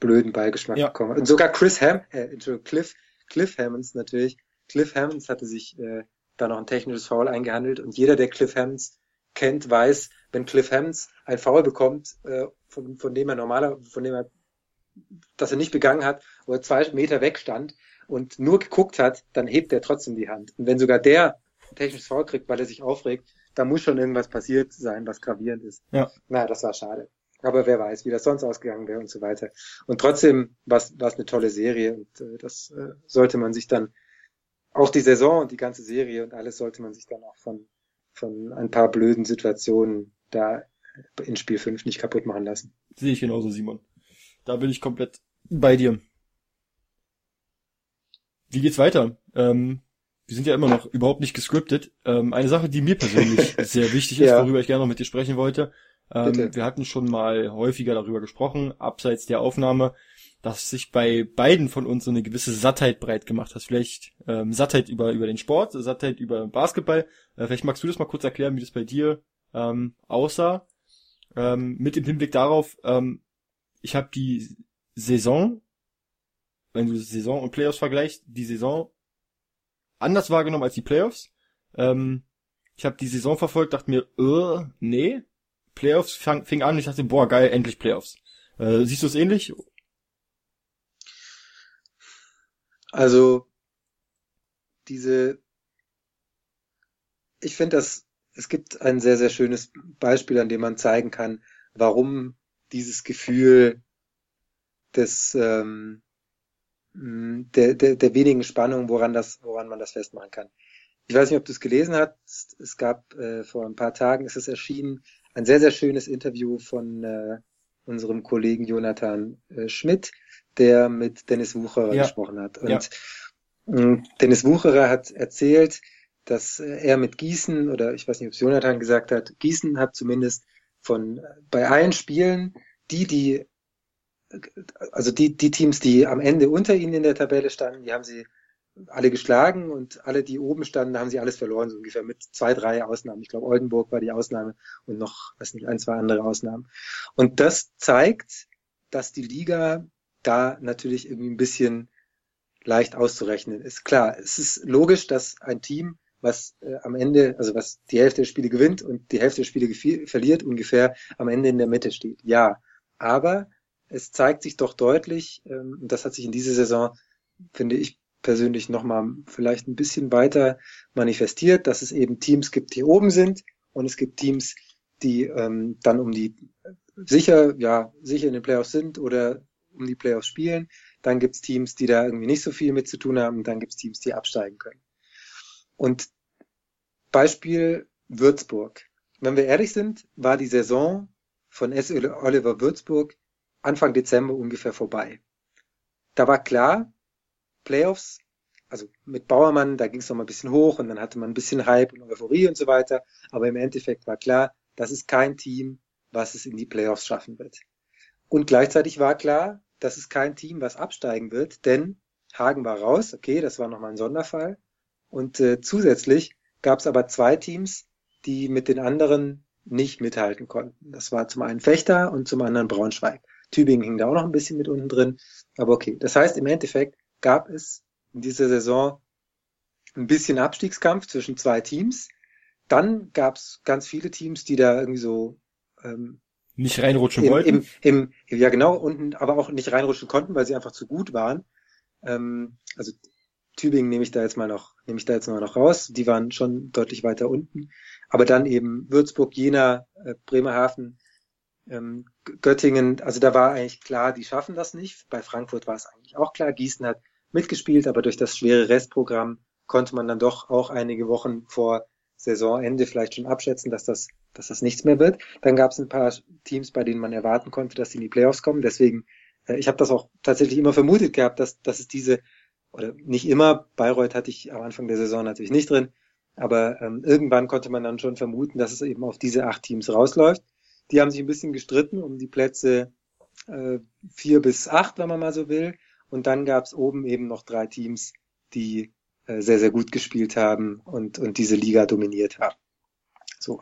blöden Beigeschmack ja. bekommen hat. Und sogar Chris Ham, äh, Entschuldigung, Cliff, Cliff Hammonds natürlich. Cliff Hammonds hatte sich äh, da noch ein technisches Foul eingehandelt und jeder, der Cliff Hammonds kennt, weiß, wenn Cliff Hammonds ein Foul bekommt, äh, von, von dem er normaler, von dem er, dass er nicht begangen hat, wo er zwei Meter weg stand und nur geguckt hat, dann hebt er trotzdem die Hand. Und wenn sogar der ein technisches Foul kriegt, weil er sich aufregt, da muss schon irgendwas passiert sein, was gravierend ist. Ja. Na, das war schade. Aber wer weiß, wie das sonst ausgegangen wäre und so weiter. Und trotzdem war es eine tolle Serie und äh, das äh, sollte man sich dann auch die Saison und die ganze Serie und alles sollte man sich dann auch von, von ein paar blöden Situationen da in Spiel 5 nicht kaputt machen lassen. Sehe ich genauso, Simon. Da bin ich komplett bei dir. Wie geht's weiter? Ähm, wir sind ja immer noch überhaupt nicht gescriptet. Ähm, eine Sache, die mir persönlich sehr wichtig ist, ja. worüber ich gerne noch mit dir sprechen wollte. Ähm, wir hatten schon mal häufiger darüber gesprochen, abseits der Aufnahme, dass sich bei beiden von uns so eine gewisse Sattheit breit gemacht hat. Vielleicht ähm, Sattheit über, über den Sport, Sattheit über Basketball. Äh, vielleicht magst du das mal kurz erklären, wie das bei dir ähm, aussah. Ähm, mit dem Hinblick darauf, ähm, ich habe die Saison, wenn du Saison und Playoffs vergleichst, die Saison anders wahrgenommen als die Playoffs. Ähm, ich habe die Saison verfolgt, dachte mir, äh, nee, Playoffs fang, fing an, ich dachte, boah, geil, endlich Playoffs. Äh, siehst du es ähnlich? Also diese, ich finde, dass es gibt ein sehr, sehr schönes Beispiel, an dem man zeigen kann, warum dieses Gefühl des ähm, der, der, der wenigen Spannung, woran das, woran man das festmachen kann. Ich weiß nicht, ob du es gelesen hast. Es gab äh, vor ein paar Tagen ist es erschienen ein sehr sehr schönes Interview von äh, unserem Kollegen Jonathan äh, Schmidt, der mit Dennis Wucherer ja. gesprochen hat. Und ja. Dennis Wucherer hat erzählt, dass er mit Gießen, oder ich weiß nicht, ob es Jonathan gesagt hat, Gießen hat zumindest von bei allen Spielen die, die also die, die Teams, die am Ende unter ihnen in der Tabelle standen, die haben sie alle geschlagen und alle, die oben standen, haben sie alles verloren, so ungefähr mit zwei, drei Ausnahmen. Ich glaube, Oldenburg war die Ausnahme und noch, weiß nicht, ein, zwei andere Ausnahmen. Und das zeigt, dass die Liga da natürlich irgendwie ein bisschen leicht auszurechnen ist. Klar, es ist logisch, dass ein Team, was äh, am Ende, also was die Hälfte der Spiele gewinnt und die Hälfte der Spiele verliert, ungefähr am Ende in der Mitte steht. Ja, aber es zeigt sich doch deutlich, ähm, und das hat sich in dieser Saison, finde ich persönlich nochmal vielleicht ein bisschen weiter manifestiert, dass es eben Teams gibt, die oben sind und es gibt Teams, die ähm, dann um die sicher, ja, sicher in den Playoffs sind oder um die Playoffs spielen. Dann gibt's Teams, die da irgendwie nicht so viel mit zu tun haben. Dann gibt's Teams, die absteigen können. Und Beispiel Würzburg. Wenn wir ehrlich sind, war die Saison von S. Oliver Würzburg Anfang Dezember ungefähr vorbei. Da war klar, Playoffs, also mit Bauermann, da ging es noch mal ein bisschen hoch und dann hatte man ein bisschen Hype und Euphorie und so weiter. Aber im Endeffekt war klar, das ist kein Team, was es in die Playoffs schaffen wird. Und gleichzeitig war klar, das ist kein Team, was absteigen wird, denn Hagen war raus, okay, das war nochmal ein Sonderfall. Und äh, zusätzlich gab es aber zwei Teams, die mit den anderen nicht mithalten konnten. Das war zum einen Fechter und zum anderen Braunschweig. Tübingen hing da auch noch ein bisschen mit unten drin. Aber okay, das heißt, im Endeffekt gab es in dieser Saison ein bisschen Abstiegskampf zwischen zwei Teams. Dann gab es ganz viele Teams, die da irgendwie so ähm, nicht reinrutschen im, wollten. Im, im, ja genau, unten, aber auch nicht reinrutschen konnten, weil sie einfach zu gut waren. Ähm, also Tübingen nehme ich da jetzt mal noch, nehme ich da jetzt mal noch raus. Die waren schon deutlich weiter unten. Aber dann eben Würzburg, Jena, äh, Bremerhaven, ähm, Göttingen, also da war eigentlich klar, die schaffen das nicht. Bei Frankfurt war es eigentlich auch klar. Gießen hat mitgespielt, aber durch das schwere Restprogramm konnte man dann doch auch einige Wochen vor Saisonende vielleicht schon abschätzen, dass das, dass das nichts mehr wird. Dann gab es ein paar Teams, bei denen man erwarten konnte, dass sie in die Playoffs kommen. Deswegen, äh, ich habe das auch tatsächlich immer vermutet gehabt, dass, dass es diese, oder nicht immer, Bayreuth hatte ich am Anfang der Saison natürlich nicht drin, aber ähm, irgendwann konnte man dann schon vermuten, dass es eben auf diese acht Teams rausläuft. Die haben sich ein bisschen gestritten um die Plätze äh, vier bis acht, wenn man mal so will. Und dann gab es oben eben noch drei Teams, die äh, sehr, sehr gut gespielt haben und, und diese Liga dominiert haben. So.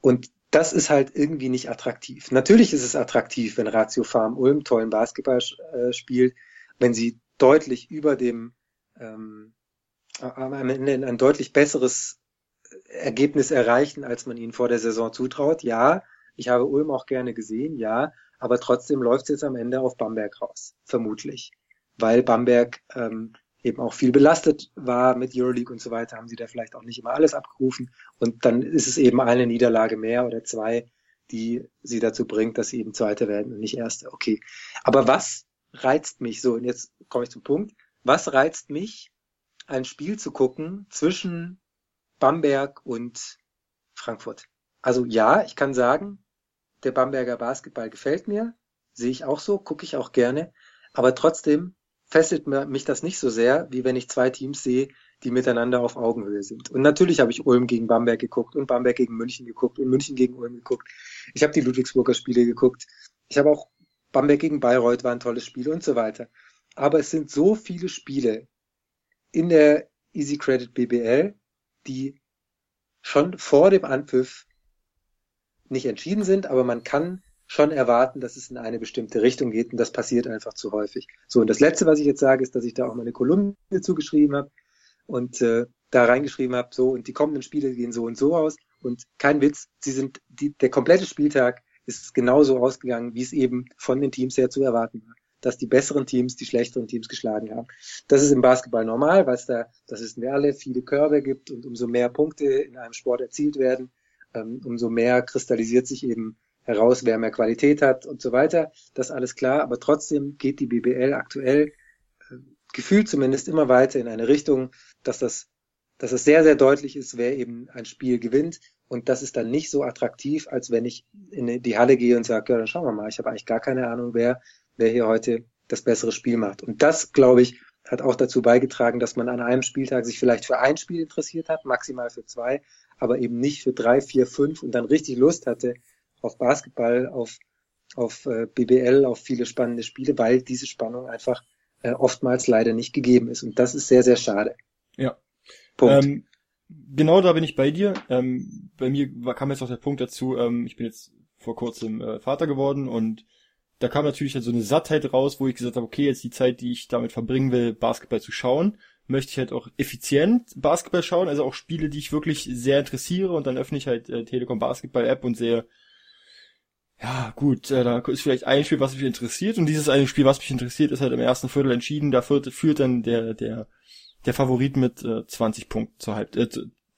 Und das ist halt irgendwie nicht attraktiv. Natürlich ist es attraktiv, wenn Ratio Farm Ulm tollen Basketball äh, spielt, wenn sie deutlich über dem ähm, am Ende ein deutlich besseres Ergebnis erreichen, als man ihnen vor der Saison zutraut. Ja, ich habe Ulm auch gerne gesehen, ja, aber trotzdem läuft es jetzt am Ende auf Bamberg raus, vermutlich. Weil Bamberg ähm, eben auch viel belastet war mit Euroleague und so weiter, haben sie da vielleicht auch nicht immer alles abgerufen. Und dann ist es eben eine Niederlage mehr oder zwei, die sie dazu bringt, dass sie eben Zweite werden und nicht Erste. Okay. Aber was reizt mich so? Und jetzt komme ich zum Punkt. Was reizt mich, ein Spiel zu gucken zwischen Bamberg und Frankfurt? Also ja, ich kann sagen, der Bamberger Basketball gefällt mir, sehe ich auch so, gucke ich auch gerne, aber trotzdem fesselt mich das nicht so sehr, wie wenn ich zwei Teams sehe, die miteinander auf Augenhöhe sind. Und natürlich habe ich Ulm gegen Bamberg geguckt und Bamberg gegen München geguckt und München gegen Ulm geguckt. Ich habe die Ludwigsburger Spiele geguckt. Ich habe auch Bamberg gegen Bayreuth war ein tolles Spiel und so weiter. Aber es sind so viele Spiele in der Easy Credit BBL, die schon vor dem Anpfiff nicht entschieden sind, aber man kann schon erwarten, dass es in eine bestimmte Richtung geht und das passiert einfach zu häufig. So, und das Letzte, was ich jetzt sage, ist, dass ich da auch mal eine Kolumne zugeschrieben habe und äh, da reingeschrieben habe, so, und die kommenden Spiele gehen so und so aus und kein Witz, sie sind, die, der komplette Spieltag ist genauso ausgegangen, wie es eben von den Teams her zu erwarten war dass die besseren Teams die schlechteren Teams geschlagen haben. Das ist im Basketball normal, weil es da, das wissen wir alle, viele Körbe gibt und umso mehr Punkte in einem Sport erzielt werden, ähm, umso mehr kristallisiert sich eben heraus, wer mehr Qualität hat und so weiter. Das alles klar, aber trotzdem geht die BBL aktuell äh, gefühlt zumindest immer weiter in eine Richtung, dass das, dass es sehr, sehr deutlich ist, wer eben ein Spiel gewinnt. Und das ist dann nicht so attraktiv, als wenn ich in die Halle gehe und sage, ja, dann schauen wir mal, ich habe eigentlich gar keine Ahnung, wer, wer hier heute das bessere Spiel macht. Und das, glaube ich, hat auch dazu beigetragen, dass man an einem Spieltag sich vielleicht für ein Spiel interessiert hat, maximal für zwei, aber eben nicht für drei, vier, fünf und dann richtig Lust hatte, auf Basketball, auf, auf äh, BBL, auf viele spannende Spiele, weil diese Spannung einfach äh, oftmals leider nicht gegeben ist. Und das ist sehr, sehr schade. Ja. Punkt. Ähm, genau da bin ich bei dir. Ähm, bei mir kam jetzt auch der Punkt dazu, ähm, ich bin jetzt vor kurzem äh, Vater geworden und da kam natürlich halt so eine Sattheit raus, wo ich gesagt habe, okay, jetzt die Zeit, die ich damit verbringen will, Basketball zu schauen, möchte ich halt auch effizient Basketball schauen, also auch Spiele, die ich wirklich sehr interessiere und dann öffne ich halt äh, Telekom Basketball App und sehe, ja, gut, äh, da ist vielleicht ein Spiel, was mich interessiert und dieses eine Spiel, was mich interessiert, ist halt im ersten Viertel entschieden. Da führt, führt dann der, der, der Favorit mit äh, 20 Punkten zur Halb, äh,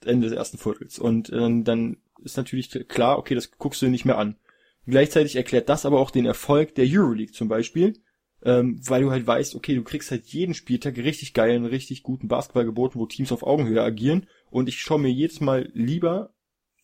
Ende des ersten Viertels. Und äh, dann ist natürlich klar, okay, das guckst du nicht mehr an. Gleichzeitig erklärt das aber auch den Erfolg der Euroleague zum Beispiel, ähm, weil du halt weißt, okay, du kriegst halt jeden Spieltag richtig geilen, richtig guten Basketball geboten, wo Teams auf Augenhöhe agieren und ich schaue mir jedes Mal lieber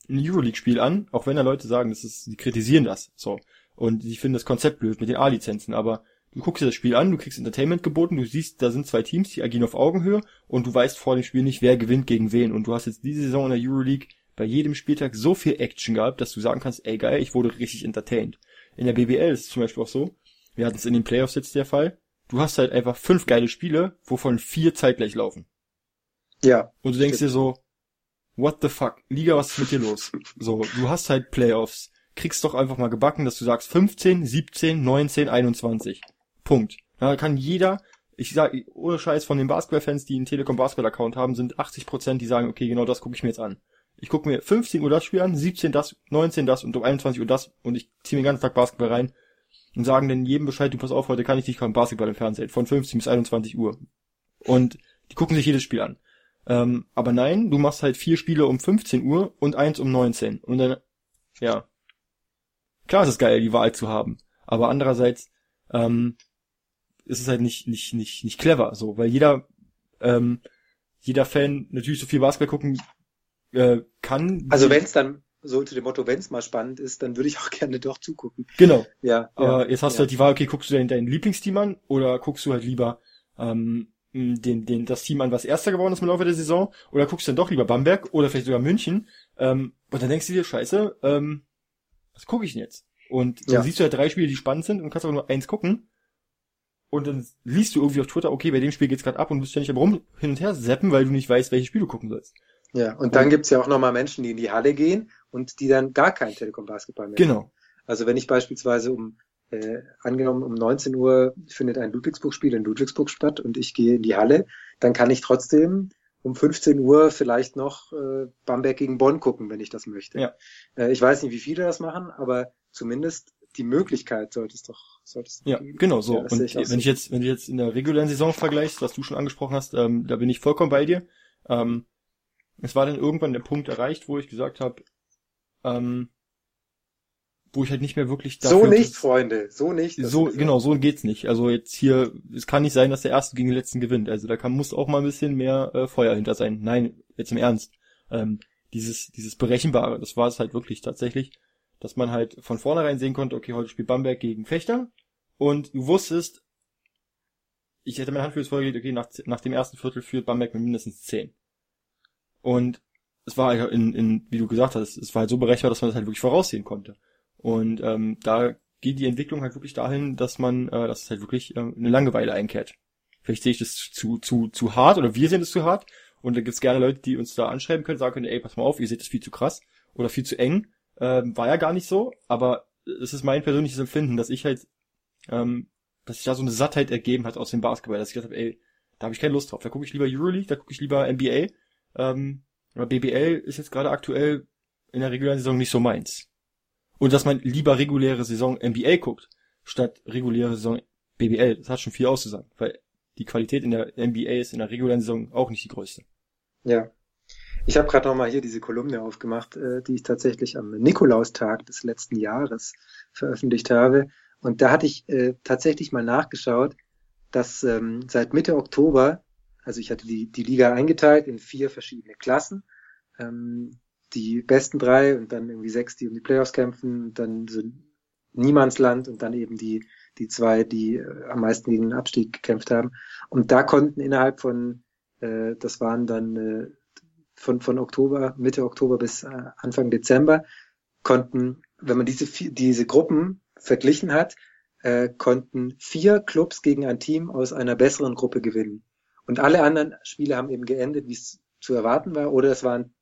ein Euroleague-Spiel an, auch wenn da Leute sagen, das ist, die kritisieren das, so. Und die finden das Konzept blöd mit den A-Lizenzen, aber du guckst dir das Spiel an, du kriegst Entertainment geboten, du siehst, da sind zwei Teams, die agieren auf Augenhöhe und du weißt vor dem Spiel nicht, wer gewinnt gegen wen. Und du hast jetzt diese Saison in der Euroleague bei jedem Spieltag so viel Action gehabt, dass du sagen kannst, ey geil, ich wurde richtig entertained. In der BBL ist es zum Beispiel auch so, wir hatten es in den Playoffs jetzt der Fall, du hast halt einfach fünf geile Spiele, wovon vier zeitgleich laufen. Ja. Und du denkst dir so, what the fuck, Liga, was ist mit dir los? So, du hast halt Playoffs, kriegst doch einfach mal gebacken, dass du sagst 15, 17, 19, 21. Punkt. Da kann jeder, ich sag, ohne Scheiß von den Basketballfans, die einen Telekom Basketball Account haben, sind 80 Prozent, die sagen, okay, genau das gucke ich mir jetzt an. Ich gucke mir 15 Uhr das Spiel an, 17 das, 19 das und um 21 Uhr das und ich ziehe mir den ganzen Tag Basketball rein und sagen dann jedem Bescheid, du pass auf, heute kann ich nicht kaum Basketball im Fernsehen, von 15 bis 21 Uhr. Und die gucken sich jedes Spiel an. Ähm, aber nein, du machst halt vier Spiele um 15 Uhr und eins um 19. Und dann, ja. Klar ist es geil, die Wahl zu haben. Aber andererseits, ähm, ist es halt nicht, nicht, nicht, nicht clever, so, weil jeder, ähm, jeder Fan natürlich so viel Basketball gucken äh, kann. Also wenn es dann so zu dem Motto, wenn es mal spannend ist, dann würde ich auch gerne doch zugucken. Genau. Ja. Aber ja, jetzt hast ja. du halt die Wahl, okay, guckst du dein, dein Lieblingsteam an oder guckst du halt lieber ähm, den, den, das Team an, was Erster geworden ist im Laufe der Saison, oder guckst du dann doch lieber Bamberg oder vielleicht sogar München, ähm, und dann denkst du dir, scheiße, ähm, was gucke ich denn jetzt? Und dann ja. siehst du halt drei Spiele, die spannend sind und kannst aber nur eins gucken. und dann liest du irgendwie auf Twitter, okay, bei dem Spiel geht's gerade ab und bist ständig am rum hin und her zappen, weil du nicht weißt, welches Spiel du gucken sollst. Ja, und dann gibt's ja auch nochmal Menschen, die in die Halle gehen und die dann gar kein Telekom-Basketball mehr Genau. Also wenn ich beispielsweise um, äh, angenommen um 19 Uhr findet ein Ludwigsburg-Spiel in Ludwigsburg statt und ich gehe in die Halle, dann kann ich trotzdem um 15 Uhr vielleicht noch äh, Bamberg gegen Bonn gucken, wenn ich das möchte. Ja. Äh, ich weiß nicht, wie viele das machen, aber zumindest die Möglichkeit sollte es doch, sollte es doch Ja, geben. genau so. Ja, und ich wenn so. ich jetzt, wenn du jetzt in der regulären Saison vergleichst, was du schon angesprochen hast, ähm, da bin ich vollkommen bei dir. Ähm, es war dann irgendwann der Punkt erreicht, wo ich gesagt habe, ähm, wo ich halt nicht mehr wirklich So dafür- nicht, Freunde, so nicht. So, genau, so geht's nicht. Also jetzt hier, es kann nicht sein, dass der Erste gegen den Letzten gewinnt. Also da kann, muss auch mal ein bisschen mehr äh, Feuer hinter sein. Nein, jetzt im Ernst. Ähm, dieses, dieses Berechenbare, das war es halt wirklich tatsächlich, dass man halt von vornherein sehen konnte, okay, heute spielt Bamberg gegen Fechter und du wusstest, ich hätte meine Hand für das vorgelegt, okay, nach, nach dem ersten Viertel führt Bamberg mit mindestens 10. Und es war halt in, in, wie du gesagt hast, es war halt so berechenbar, dass man das halt wirklich voraussehen konnte. Und ähm, da geht die Entwicklung halt wirklich dahin, dass man, äh, dass es halt wirklich ähm, eine Langeweile einkehrt. Vielleicht sehe ich das zu, zu, zu hart oder wir sehen es zu hart. Und da gibt's gerne Leute, die uns da anschreiben können, sagen können, ey, pass mal auf, ihr seht das viel zu krass oder viel zu eng. Ähm, war ja gar nicht so, aber es ist mein persönliches Empfinden, dass ich halt, ähm, dass sich da so eine Sattheit ergeben hat aus dem Basketball, dass ich gesagt habe, ey, da habe ich keine Lust drauf. Da gucke ich lieber Euroleague, da gucke ich lieber NBA. Ähm, aber BBL ist jetzt gerade aktuell in der regulären Saison nicht so meins. Und dass man lieber reguläre Saison NBA guckt, statt reguläre Saison BBL, das hat schon viel auszusagen, weil die Qualität in der NBA ist in der regulären Saison auch nicht die größte. Ja. Ich habe gerade nochmal hier diese Kolumne aufgemacht, äh, die ich tatsächlich am Nikolaustag des letzten Jahres veröffentlicht habe. Und da hatte ich äh, tatsächlich mal nachgeschaut, dass ähm, seit Mitte Oktober, also ich hatte die, die Liga eingeteilt in vier verschiedene Klassen, ähm, die besten drei und dann irgendwie sechs, die um die Playoffs kämpfen, und dann so Niemandsland und dann eben die, die zwei, die äh, am meisten gegen den Abstieg gekämpft haben. Und da konnten innerhalb von, äh, das waren dann äh, von, von Oktober, Mitte Oktober bis äh, Anfang Dezember, konnten, wenn man diese, diese Gruppen verglichen hat, äh, konnten vier Clubs gegen ein Team aus einer besseren Gruppe gewinnen. Und alle anderen Spiele haben eben geendet, wie es zu erwarten war, oder es waren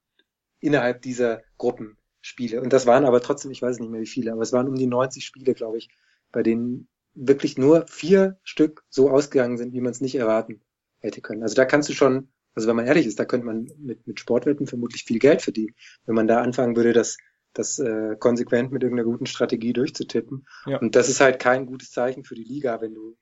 innerhalb dieser Gruppen Spiele. Und das waren aber trotzdem, ich weiß nicht mehr wie viele, aber es waren um die 90 Spiele, glaube ich, bei denen wirklich nur vier Stück so ausgegangen sind, wie man es nicht erwarten hätte können. Also da kannst du schon, also wenn man ehrlich ist, da könnte man mit, mit Sportwetten vermutlich viel Geld verdienen, wenn man da anfangen würde, das, das äh, konsequent mit irgendeiner guten Strategie durchzutippen. Ja. Und das ist halt kein gutes Zeichen für die Liga, wenn du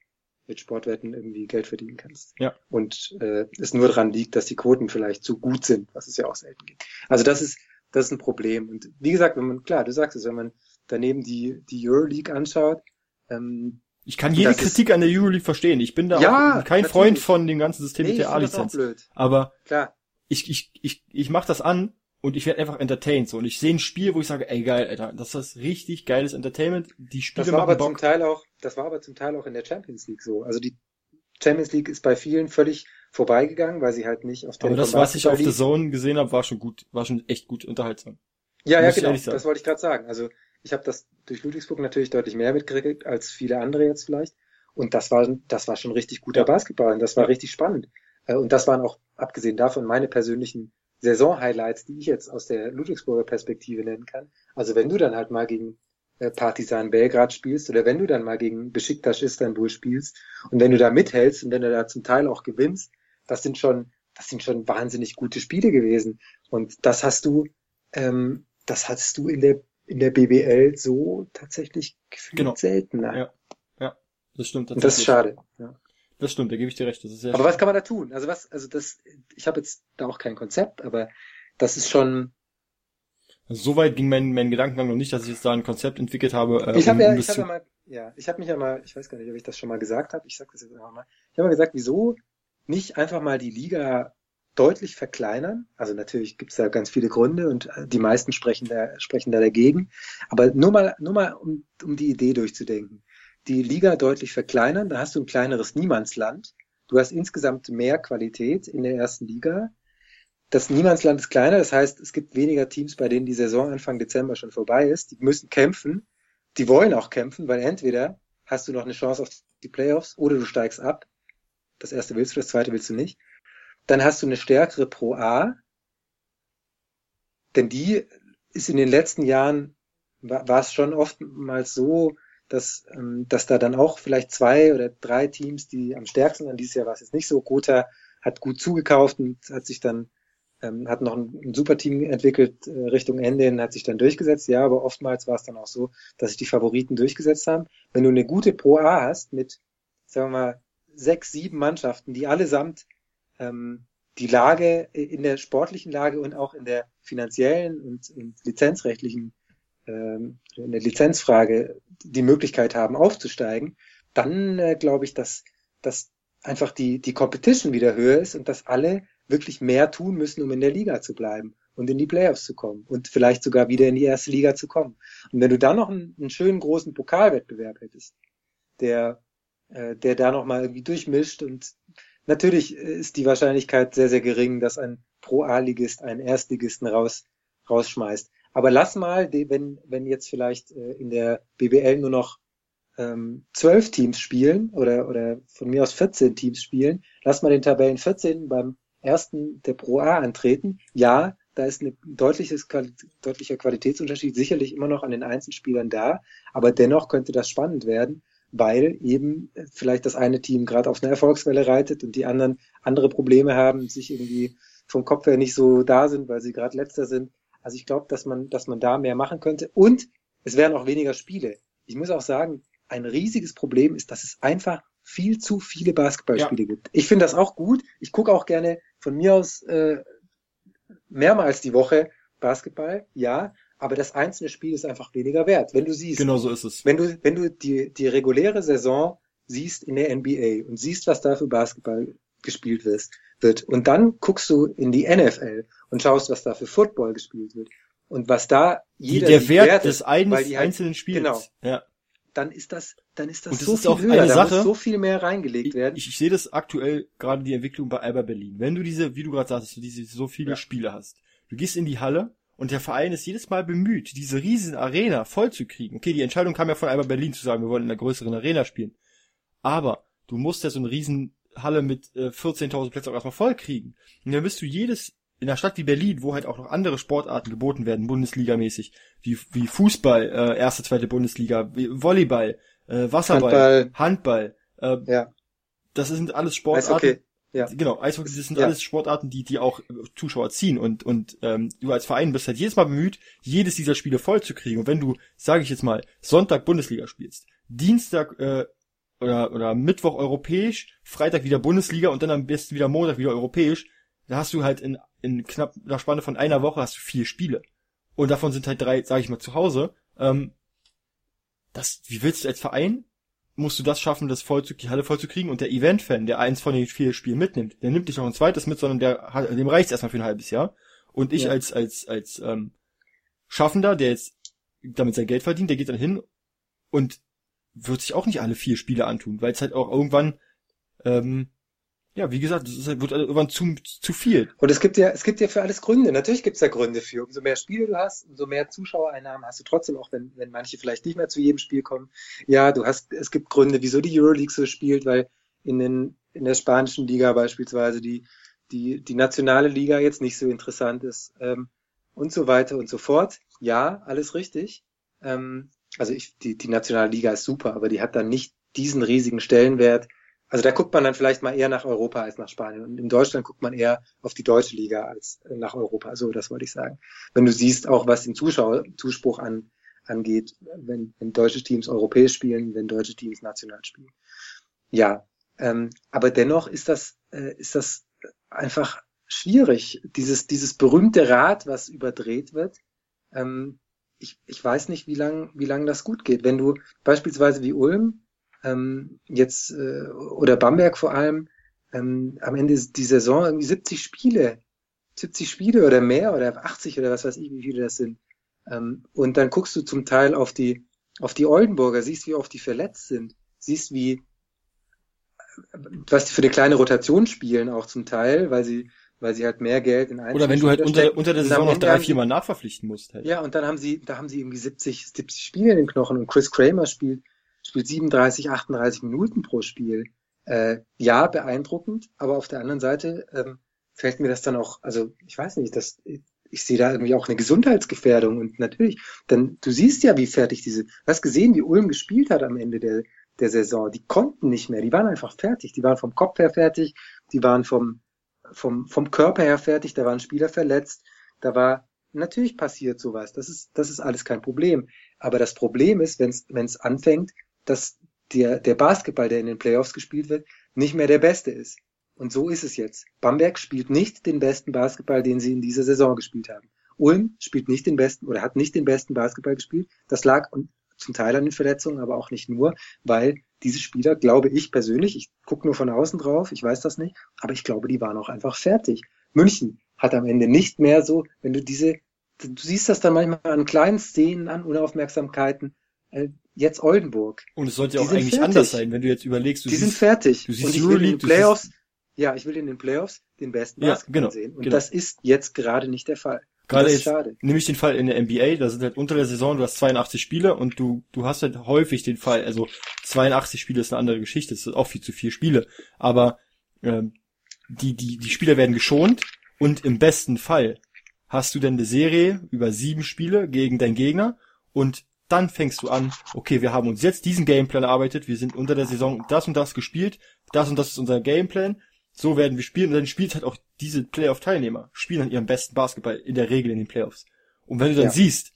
mit Sportwetten irgendwie Geld verdienen kannst. Ja. Und äh, es nur daran liegt, dass die Quoten vielleicht zu gut sind, was es ja auch selten gibt. Also das ist, das ist ein Problem. Und wie gesagt, wenn man, klar, du sagst es, wenn man daneben die, die Euroleague anschaut, ähm, Ich kann jede Das ist- Kritik an der Euroleague verstehen. Ich bin da Ja, auch kein natürlich. Freund von dem ganzen System nee, mit der A-Lizenz. Aber Klar. ich, ich, ich, ich mach das an und ich werde einfach entertained. So. Und ich sehe ein Spiel, wo ich sage, ey geil, Alter, das ist richtig geiles Entertainment. Die Spiele Das war aber zum Bock. Teil auch, das war aber zum Teil auch in der Champions League so. Also die Champions League ist bei vielen völlig vorbeigegangen, weil sie halt nicht auf Aber Telekom das, was ich auf lief. Zone gesehen habe, war schon gut, war schon echt gut unterhaltsam. Ja, ja, muss genau. Das wollte ich gerade sagen. Also ich habe das durch Ludwigsburg natürlich deutlich mehr mitgekriegt als viele andere jetzt vielleicht. Und das war, das war schon richtig guter Ja. Basketball und das war Ja. richtig spannend. Äh, Und das waren auch, abgesehen davon, meine persönlichen Saison-Highlights, die ich jetzt aus der Ludwigsburger Perspektive nennen kann. Also wenn du dann halt mal gegen äh, Partizan Belgrad spielst oder wenn du dann mal gegen Besiktas Istanbul spielst und wenn du da mithältst und wenn du da zum Teil auch gewinnst, das sind schon, das sind schon wahnsinnig gute Spiele gewesen. Und das hast du, ähm, das hattest du in der in der BBL so tatsächlich gefühlt Genau. seltener. Ja. Das stimmt Und das ist schade. Ja. Das stimmt, da gebe ich dir recht. Das ist Aber was kann man da tun? Also was, also das, ich habe jetzt da auch kein Konzept, aber das ist schon. Also so weit ging mein, mein Gedankengang noch nicht, dass ich jetzt da ein Konzept entwickelt habe. Äh, Ich habe um- ja, ich habe ja mal, ja, ich habe mich ja mal, ich weiß gar nicht, ob ich das schon mal gesagt habe. Ich sage das jetzt einfach mal. Ich habe mal gesagt, wieso nicht einfach mal die Liga deutlich verkleinern? Also natürlich gibt es da ganz viele Gründe und äh, die meisten sprechen da sprechen da dagegen. Aber nur mal, nur mal um, um die Idee durchzudenken. Die Liga deutlich verkleinern, da hast du ein kleineres Niemandsland. Du hast insgesamt mehr Qualität in der ersten Liga. Das Niemandsland ist kleiner, das heißt, es gibt weniger Teams, bei denen die Saison Anfang Dezember schon vorbei ist. Die müssen kämpfen. Die wollen auch kämpfen, weil entweder hast du noch eine Chance auf die Playoffs oder du steigst ab. Das erste willst du, das zweite willst du nicht. Dann hast du eine stärkere Pro A, denn die ist in den letzten Jahren, war, war es schon oftmals so, dass, ähm, dass da dann auch vielleicht zwei oder drei Teams, die am stärksten an dieses Jahr war es jetzt nicht so. Gotha hat gut zugekauft und hat sich dann, ähm, hat noch ein, ein super Team entwickelt äh, Richtung Ende und hat sich dann durchgesetzt. Ja, aber oftmals war es dann auch so, dass sich die Favoriten durchgesetzt haben. Wenn du eine gute Pro A hast mit, sagen wir mal, sechs, sieben Mannschaften, die allesamt ähm, die Lage in der sportlichen Lage und auch in der finanziellen und, und lizenzrechtlichen ähm, in der Lizenzfrage die Möglichkeit haben aufzusteigen, dann äh, glaube ich, dass, dass einfach die, die Competition wieder höher ist und dass alle wirklich mehr tun müssen, um in der Liga zu bleiben und in die Playoffs zu kommen und vielleicht sogar wieder in die erste Liga zu kommen. Und wenn du da noch einen, einen schönen großen Pokalwettbewerb hättest, der, äh, der da noch mal irgendwie durchmischt und natürlich ist die Wahrscheinlichkeit sehr, sehr gering, dass ein Pro-A-Ligist einen Erstligisten raus, rausschmeißt. Aber lass mal, wenn, wenn jetzt vielleicht äh, in der BBL nur noch ähm, zwölf Teams spielen oder, oder von mir aus 14 Teams spielen, lass mal den Tabellen 14 beim ersten der Pro A antreten. Ja, da ist ein deutliches, deutlicher Qualitätsunterschied sicherlich immer noch an den Einzelspielern da, aber dennoch könnte das spannend werden, weil eben vielleicht das eine Team gerade auf einer Erfolgswelle reitet und die anderen andere Probleme haben, sich irgendwie vom Kopf her nicht so da sind, weil sie gerade letzter sind. Also ich glaube, dass man, dass man da mehr machen könnte. Und es wären auch weniger Spiele. Ich muss auch sagen, ein riesiges Problem ist, dass es einfach viel zu viele Basketballspiele ja. gibt. Ich finde das auch gut. Ich gucke auch gerne von mir aus äh, mehrmals die Woche Basketball, ja, aber das einzelne Spiel ist einfach weniger wert. Wenn du siehst, genau so ist es. Wenn du, wenn du die, die reguläre Saison siehst in der NBA und siehst, was da für Basketball gespielt wird, wird und dann guckst du in die NFL und schaust, was da für Football gespielt wird und was da jeder der Wert, Wert des eines halt, einzelnen Spiels. Genau. Ja. Dann ist das, dann ist das, und das so ist viel auch höher. Eine da Sache, muss so viel mehr reingelegt werden. Ich, ich, sehe das aktuell gerade die Entwicklung bei Alba Berlin. Wenn du diese, wie du gerade sagst, diese so viele ja. Spiele hast, du gehst in die Halle und der Verein ist jedes Mal bemüht, diese riesen Arena voll zu kriegen. Okay, die Entscheidung kam ja von Alba Berlin zu sagen, wir wollen in einer größeren Arena spielen. Aber du musst ja so eine riesen Halle mit äh, 14.000 Plätzen auch erstmal voll kriegen. Und dann bist du jedes in einer Stadt wie Berlin, wo halt auch noch andere Sportarten geboten werden, Bundesligamäßig, wie, wie Fußball, äh, erste, zweite Bundesliga, Volleyball, äh, Wasserball, Handball. Handball äh, ja. Das sind alles Sportarten. Eishockey. Ja. Genau, Eishockey, das sind ja. alles Sportarten, die, die auch Zuschauer ziehen und, und ähm, du als Verein bist halt jedes Mal bemüht, jedes dieser Spiele voll zu kriegen. Und wenn du, sage ich jetzt mal, Sonntag Bundesliga spielst, Dienstag äh, oder, oder Mittwoch europäisch, Freitag wieder Bundesliga und dann am besten wieder Montag wieder europäisch, da hast du halt in, in knapp einer Spanne von einer Woche hast du vier Spiele. Und davon sind halt drei, sage ich mal, zu Hause. Ähm, das, wie willst du als Verein, musst du das schaffen, das voll zu, die Halle voll zu kriegen und der Event-Fan, der eins von den vier Spielen mitnimmt, der nimmt nicht noch ein zweites mit, sondern der hat, dem reicht's erstmal für ein halbes Jahr. Und ich ja. als, als, als ähm, Schaffender, der jetzt damit sein Geld verdient, der geht dann hin und wird sich auch nicht alle vier Spiele antun, weil es halt auch irgendwann, ähm, ja, wie gesagt, es halt, wird irgendwann zu, zu viel. Und es gibt ja, es gibt ja für alles Gründe. Natürlich gibt es ja Gründe für. Umso mehr Spiele du hast, umso mehr Zuschauereinnahmen hast du trotzdem, auch wenn, wenn manche vielleicht nicht mehr zu jedem Spiel kommen. Ja, du hast, es gibt Gründe, wieso die Euroleague so spielt, weil in den, in der spanischen Liga beispielsweise die, die, die nationale Liga jetzt nicht so interessant ist, ähm, und so weiter und so fort. Ja, alles richtig. Ähm, also ich, die, die nationale Liga ist super, aber die hat dann nicht diesen riesigen Stellenwert. Also da guckt man dann vielleicht mal eher nach Europa als nach Spanien. Und in Deutschland guckt man eher auf die deutsche Liga als nach Europa. So, das wollte ich sagen. Wenn du siehst, auch was den Zuschauer, Zuspruch an, angeht, wenn, wenn deutsche Teams europäisch spielen, wenn deutsche Teams national spielen. Ja, ähm, aber dennoch ist das, äh, ist das einfach schwierig. Dieses, dieses berühmte Rad, was überdreht wird, ähm, ich, ich weiß nicht, wie lang, wie lang das gut geht. Wenn du beispielsweise wie Ulm ähm, jetzt äh, oder Bamberg vor allem ähm, am Ende die Saison irgendwie 70 Spiele, 70 Spiele oder mehr oder 80 oder was weiß ich, wie viele das sind. Ähm, und dann guckst du zum Teil auf die auf die Oldenburger, siehst, wie oft die verletzt sind, siehst, wie was die für eine kleine Rotation spielen auch zum Teil, weil sie weil sie halt mehr Geld in Oder wenn du halt unter, unter der Saison noch drei, vier Mal nachverpflichten musst. Halt. Ja, und dann haben sie, da haben sie irgendwie 70, 70 Spiele in den Knochen und Chris Kramer spielt, spielt 37, 38 Minuten pro Spiel. Äh, ja, beeindruckend, aber auf der anderen Seite ähm, fällt mir das dann auch, also ich weiß nicht, das, ich sehe da irgendwie auch eine Gesundheitsgefährdung und natürlich, dann, du siehst ja, wie fertig diese, du hast gesehen, wie Ulm gespielt hat am Ende der, der Saison. Die konnten nicht mehr, die waren einfach fertig, die waren vom Kopf her fertig, die waren vom, vom, vom Körper her fertig, da waren Spieler verletzt, da war, natürlich passiert sowas, das ist, das ist alles kein Problem. Aber das Problem ist, wenn es anfängt, dass der, der Basketball, der in den Playoffs gespielt wird, nicht mehr der beste ist. Und so ist es jetzt. Bamberg spielt nicht den besten Basketball, den sie in dieser Saison gespielt haben. Ulm spielt nicht den besten oder hat nicht den besten Basketball gespielt. Das lag zum Teil an den Verletzungen, aber auch nicht nur, weil diese Spieler, glaube ich persönlich, ich gucke nur von außen drauf, ich weiß das nicht, aber ich glaube, die waren auch einfach fertig. München hat am Ende nicht mehr so, wenn du diese, du siehst das dann manchmal an kleinen Szenen, an Unaufmerksamkeiten, äh, jetzt Oldenburg. Und es sollte ja auch eigentlich fertig. anders sein, wenn du jetzt überlegst. Du die siehst, sind fertig. Du siehst und ich will in den Playoffs, ja, ich will in den Playoffs den besten ja, Basketball genau, sehen. Und genau. das ist jetzt gerade nicht der Fall. Gerade jetzt, ist schade. nehme ich den Fall in der NBA, da sind halt unter der Saison, du hast 82 Spiele und du, du hast halt häufig den Fall, also 82 Spiele ist eine andere Geschichte, das ist auch viel zu viel Spiele, aber ähm, die, die, die Spieler werden geschont und im besten Fall hast du dann eine Serie über sieben Spiele gegen deinen Gegner und dann fängst du an, okay, wir haben uns jetzt diesen Gameplan erarbeitet, wir sind unter der Saison das und das gespielt, das und das ist unser Gameplan, so werden wir spielen und dann spielt halt auch diese Playoff-Teilnehmer, spielen dann ihren besten Basketball in der Regel in den Playoffs. Und wenn du dann Ja. siehst,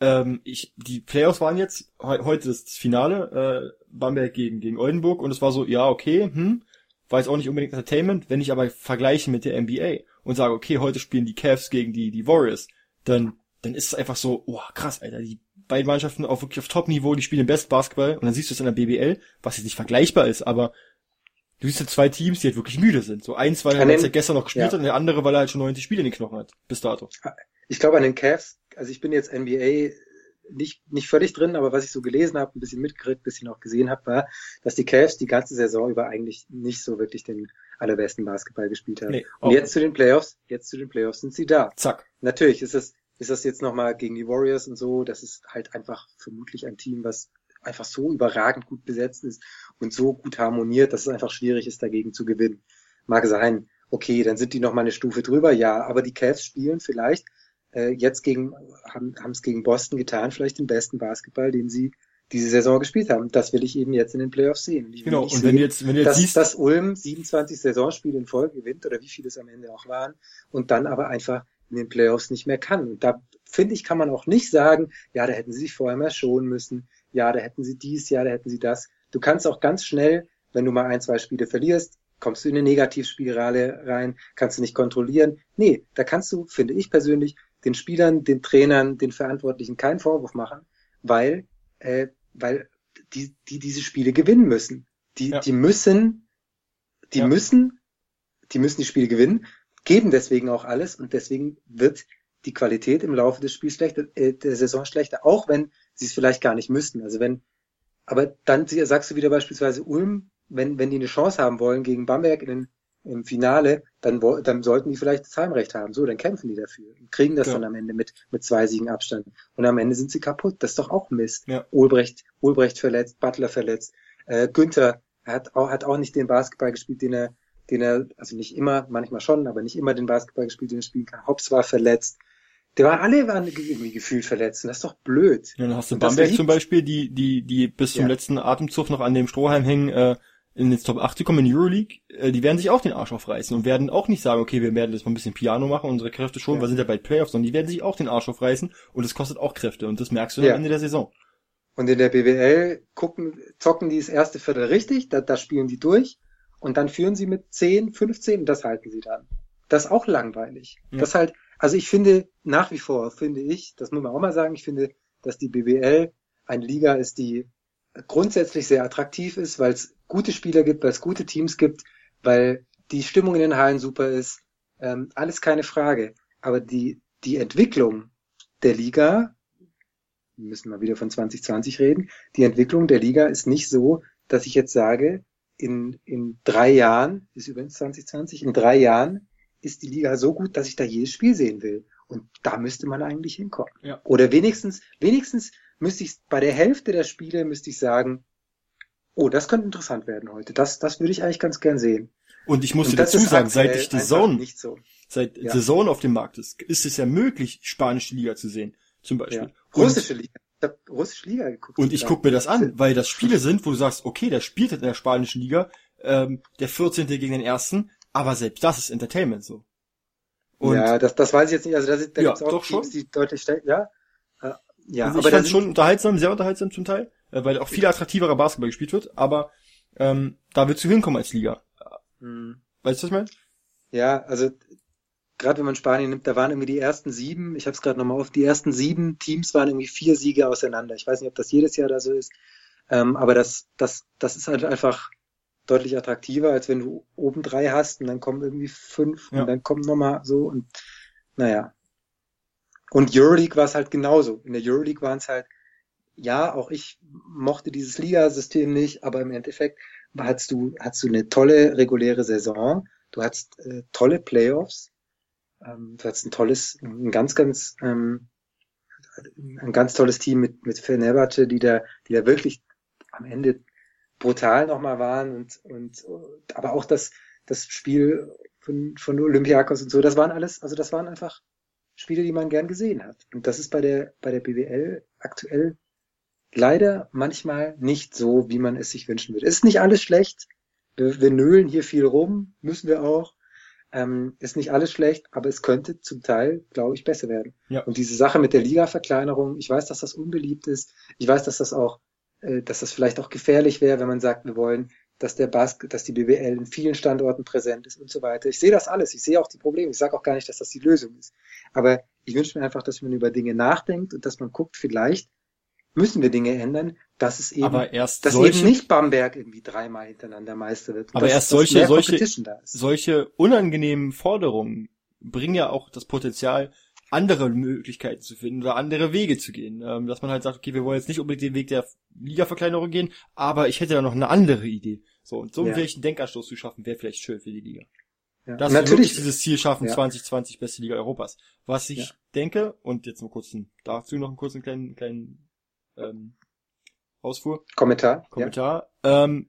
ähm, ich, die Playoffs waren jetzt he heute das Finale, äh, Bamberg gegen, gegen Oldenburg und es war so, ja, okay, hm, war jetzt auch nicht unbedingt Entertainment, wenn ich aber vergleiche mit der NBA und sage, okay, heute spielen die Cavs gegen die, die Warriors, dann, dann ist es einfach so, oh, krass, Alter, die beiden Mannschaften auf wirklich auf Top-Niveau, die spielen den besten Basketball und dann siehst du es in der BBL, was jetzt nicht vergleichbar ist, aber du siehst ja zwei Teams, die halt wirklich müde sind. So eins, weil er jetzt gestern noch gespielt ja. hat und der andere, weil er halt schon 90 Spiele in den Knochen hat, bis dato. Ich glaube an den Cavs, also ich bin jetzt NBA nicht, nicht völlig drin, aber was ich so gelesen habe, ein bisschen mitgekriegt, ein bisschen auch gesehen habe, war, dass die Cavs die ganze Saison über eigentlich nicht so wirklich den allerbesten Basketball gespielt haben. Nee, Und jetzt zu den Playoffs, jetzt zu den Playoffs sind sie da. Zack. Natürlich ist es, ist das jetzt nochmal gegen die Warriors und so, das ist halt einfach vermutlich ein Team, was einfach so überragend gut besetzt ist und so gut harmoniert, dass es einfach schwierig ist, dagegen zu gewinnen. Mag sein, okay, dann sind die nochmal eine Stufe drüber, ja, aber die Cavs spielen vielleicht äh, jetzt gegen, haben es gegen Boston getan, vielleicht den besten Basketball, den sie diese Saison gespielt haben. Das will ich eben jetzt in den Playoffs sehen. Genau, und wenn sehen, du jetzt, wenn jetzt dass, siehst, dass Ulm 27 Saisonspiele in Folge gewinnt oder wie viele es am Ende auch waren und dann aber einfach in den Playoffs nicht mehr kann. Und da finde ich, kann man auch nicht sagen, ja, da hätten sie sich vorher mal schonen müssen, ja, da hätten sie dies, ja, da hätten sie das. Du kannst auch ganz schnell, wenn du mal ein, zwei Spiele verlierst, kommst du in eine Negativspirale rein, kannst du nicht kontrollieren. Nee, da kannst du, finde ich persönlich, den Spielern, den Trainern, den Verantwortlichen keinen Vorwurf machen, weil, äh, weil die, die diese Spiele gewinnen müssen. Die, Ja. die müssen, die Ja. müssen, die müssen die Spiele gewinnen, geben deswegen auch alles und deswegen wird die Qualität im Laufe des Spiels schlechter, äh, der Saison schlechter, auch wenn sie es vielleicht gar nicht müssten. Also wenn, aber dann sagst du wieder beispielsweise Ulm, wenn, wenn die eine Chance haben wollen gegen Bamberg in den, im Finale, dann, dann sollten die vielleicht das Heimrecht haben. So, dann kämpfen die dafür und kriegen das Ja. dann am Ende mit, mit zwei Siegen Abstand. Und am Ende sind sie kaputt. Das ist doch auch Mist. Ja. Ulbrecht, Ulbrecht verletzt, Butler verletzt, äh, Günther hat auch, hat auch nicht den Basketball gespielt, den er, den er, also nicht immer, manchmal schon, aber nicht immer den Basketball gespielt, den er spielen kann. Hobbs war verletzt. Der war, alle waren irgendwie gefühlt verletzt. Das ist doch blöd. Ja, dann hast du das Bamberg zum Beispiel, die, die, die bis zum Ja. letzten Atemzug noch an dem Strohhalm hängen, äh, in den Top 8 zu kommen in die Euroleague, äh, die werden sich auch den Arsch aufreißen und werden auch nicht sagen, okay, wir werden jetzt mal ein bisschen Piano machen, unsere Kräfte schon, Ja. wir sind ja bei Playoffs, sondern die werden sich auch den Arsch aufreißen und es kostet auch Kräfte und das merkst du Ja. am Ende der Saison. Und in der BWL gucken, zocken die das erste Viertel richtig, da, da spielen die durch und dann führen sie mit 10, 15 und das halten sie dann. Das ist auch langweilig. Ja. Das halt, also ich finde nach wie vor, finde ich, das muss man auch mal sagen, ich finde, dass die BWL eine Liga ist, die grundsätzlich sehr attraktiv ist, weil es gute Spieler gibt, weil es gute Teams gibt, weil die Stimmung in den Hallen super ist. Ähm, alles keine Frage. Aber die, die Entwicklung der Liga, wir müssen mal wieder von 2020 reden, die Entwicklung der Liga ist nicht so, dass ich jetzt sage, in, in drei Jahren, ist übrigens 2020, in drei Jahren ist die Liga so gut, dass ich da jedes Spiel sehen will. Und da müsste man eigentlich hinkommen. Ja. Oder wenigstens, wenigstens müsste ich bei der Hälfte der Spiele müsste ich sagen, oh, das könnte interessant werden heute. Das, das würde ich eigentlich ganz gern sehen. Und ich muss dir dazu sagen, seit ich die Zone, so. seit ja. The Zone auf dem Markt ist, ist es ja möglich, spanische Liga zu sehen. Zum Beispiel. Ja. Russische Liga. Ich habe russische Liga geguckt. Und ich gucke mir das an, weil das Spiele sind, wo du sagst, okay, der spielt in der spanischen Liga, ähm, der 14. gegen den ersten, aber selbst das ist Entertainment so. Und ja, das, das weiß ich jetzt nicht. Also da, da ja, gibt's auch doch Teams, schon. die deutlich stärker, ja. Äh, ja, also ich aber fand schon unterhaltsam, sehr unterhaltsam zum Teil, äh, weil auch viel attraktiverer Basketball gespielt wird, aber ähm, da willst du hinkommen als Liga. Hm. Weißt du, was ich meine? Ja, also gerade wenn man Spanien nimmt, da waren irgendwie die ersten sieben, ich habe es gerade nochmal auf, die ersten sieben Teams waren irgendwie vier Siege auseinander. Ich weiß nicht, ob das jedes Jahr da so ist, ähm, aber das, das, das ist halt einfach deutlich attraktiver, als wenn du oben drei hast und dann kommen irgendwie fünf ja. und dann kommen nochmal so und naja. Und Euroleague war es halt genauso. In der Euroleague waren es halt, ja, auch ich mochte dieses Liga-System nicht, aber im Endeffekt hattest du, hattest du eine tolle reguläre Saison, du hattest äh, tolle Playoffs, ähm, du hattest ein tolles, ein ganz, ganz, ähm, ein ganz tolles Team mit, mit Fenerbahce, die da, die da wirklich am Ende brutal nochmal waren und, und aber auch das, das Spiel von, von Olympiakos und so, das waren alles, also das waren einfach Spiele, die man gern gesehen hat. Und das ist bei der, bei der BWL aktuell leider manchmal nicht so, wie man es sich wünschen würde. Es ist nicht alles schlecht. Wir, wir nölen hier viel rum, müssen wir auch. Ähm, ist nicht alles schlecht, aber es könnte zum Teil, glaube ich, besser werden. Ja. Und diese Sache mit der Liga-Verkleinerung, ich weiß, dass das unbeliebt ist. Ich weiß, dass das auch dass das vielleicht auch gefährlich wäre, wenn man sagt, wir wollen, dass der Basket, dass die BWL in vielen Standorten präsent ist und so weiter. Ich sehe das alles, ich sehe auch die Probleme. Ich sage auch gar nicht, dass das die Lösung ist. Aber ich wünsche mir einfach, dass man über Dinge nachdenkt und dass man guckt, vielleicht müssen wir Dinge ändern, dass es eben, dass solche, eben nicht Bamberg irgendwie dreimal hintereinander Meister wird. Aber dass, erst solche, solche, solche unangenehmen Forderungen bringen ja auch das Potenzial, andere Möglichkeiten zu finden oder andere Wege zu gehen. Ähm, dass man halt sagt, okay, wir wollen jetzt nicht unbedingt den Weg der Liga-Verkleinerung gehen, aber ich hätte da noch eine andere Idee. So, und so ja. einen Denkanstoß zu schaffen, wäre vielleicht schön für die Liga. Ja. Dass Natürlich. wir wirklich dieses Ziel schaffen, ja. 2020 beste Liga Europas. Was ich ja. denke, und jetzt noch kurz dazu noch einen kurzen kleinen, kleinen ähm, Ausfuhr. Kommentar. Kommentar. Ja. Ähm,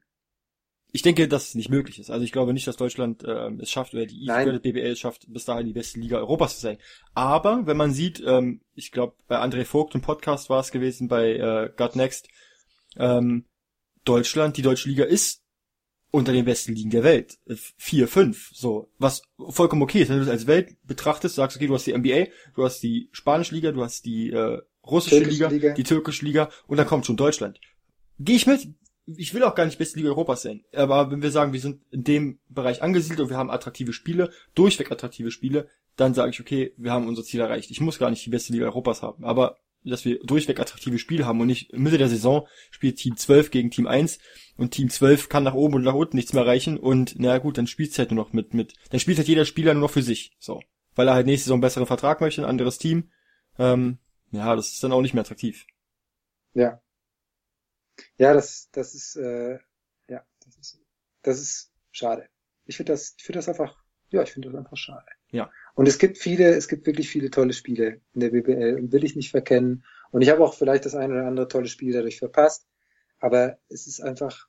ich denke, dass es nicht möglich ist. Also ich glaube nicht, dass Deutschland ähm, es schafft oder die IFL, BBL es schafft, bis dahin die beste Liga Europas zu sein. Aber wenn man sieht, ähm, ich glaube, bei André Vogt im Podcast war es gewesen, bei äh, God Next, ähm, Deutschland, die deutsche Liga ist unter den besten Ligen der Welt. Vier, fünf, so. Was vollkommen okay ist. Wenn du das als Welt betrachtest, sagst, okay, du hast die NBA, du hast die spanische Liga, du hast die äh, russische Liga, Liga, die türkische Liga und dann kommt schon Deutschland. Gehe ich mit, ich will auch gar nicht beste Liga Europas sein, aber wenn wir sagen, wir sind in dem Bereich angesiedelt und wir haben attraktive Spiele, durchweg attraktive Spiele, dann sage ich, okay, wir haben unser Ziel erreicht. Ich muss gar nicht die beste Liga Europas haben, aber dass wir durchweg attraktive Spiele haben und nicht Mitte der Saison spielt Team 12 gegen Team 1 und Team 12 kann nach oben und nach unten nichts mehr erreichen und na gut, dann spielt halt nur noch mit, mit, dann spielt halt jeder Spieler nur noch für sich, so. Weil er halt nächste Saison einen besseren Vertrag möchte, ein anderes Team, ähm, ja, das ist dann auch nicht mehr attraktiv. Ja, ja, das, das ist, äh, ja, das ist, das ist schade. Ich finde das, ich finde das einfach, ja, ich finde das einfach schade. Ja. Und es gibt viele, es gibt wirklich viele tolle Spiele in der BBL und will ich nicht verkennen. Und ich habe auch vielleicht das eine oder andere tolle Spiel dadurch verpasst. Aber es ist einfach,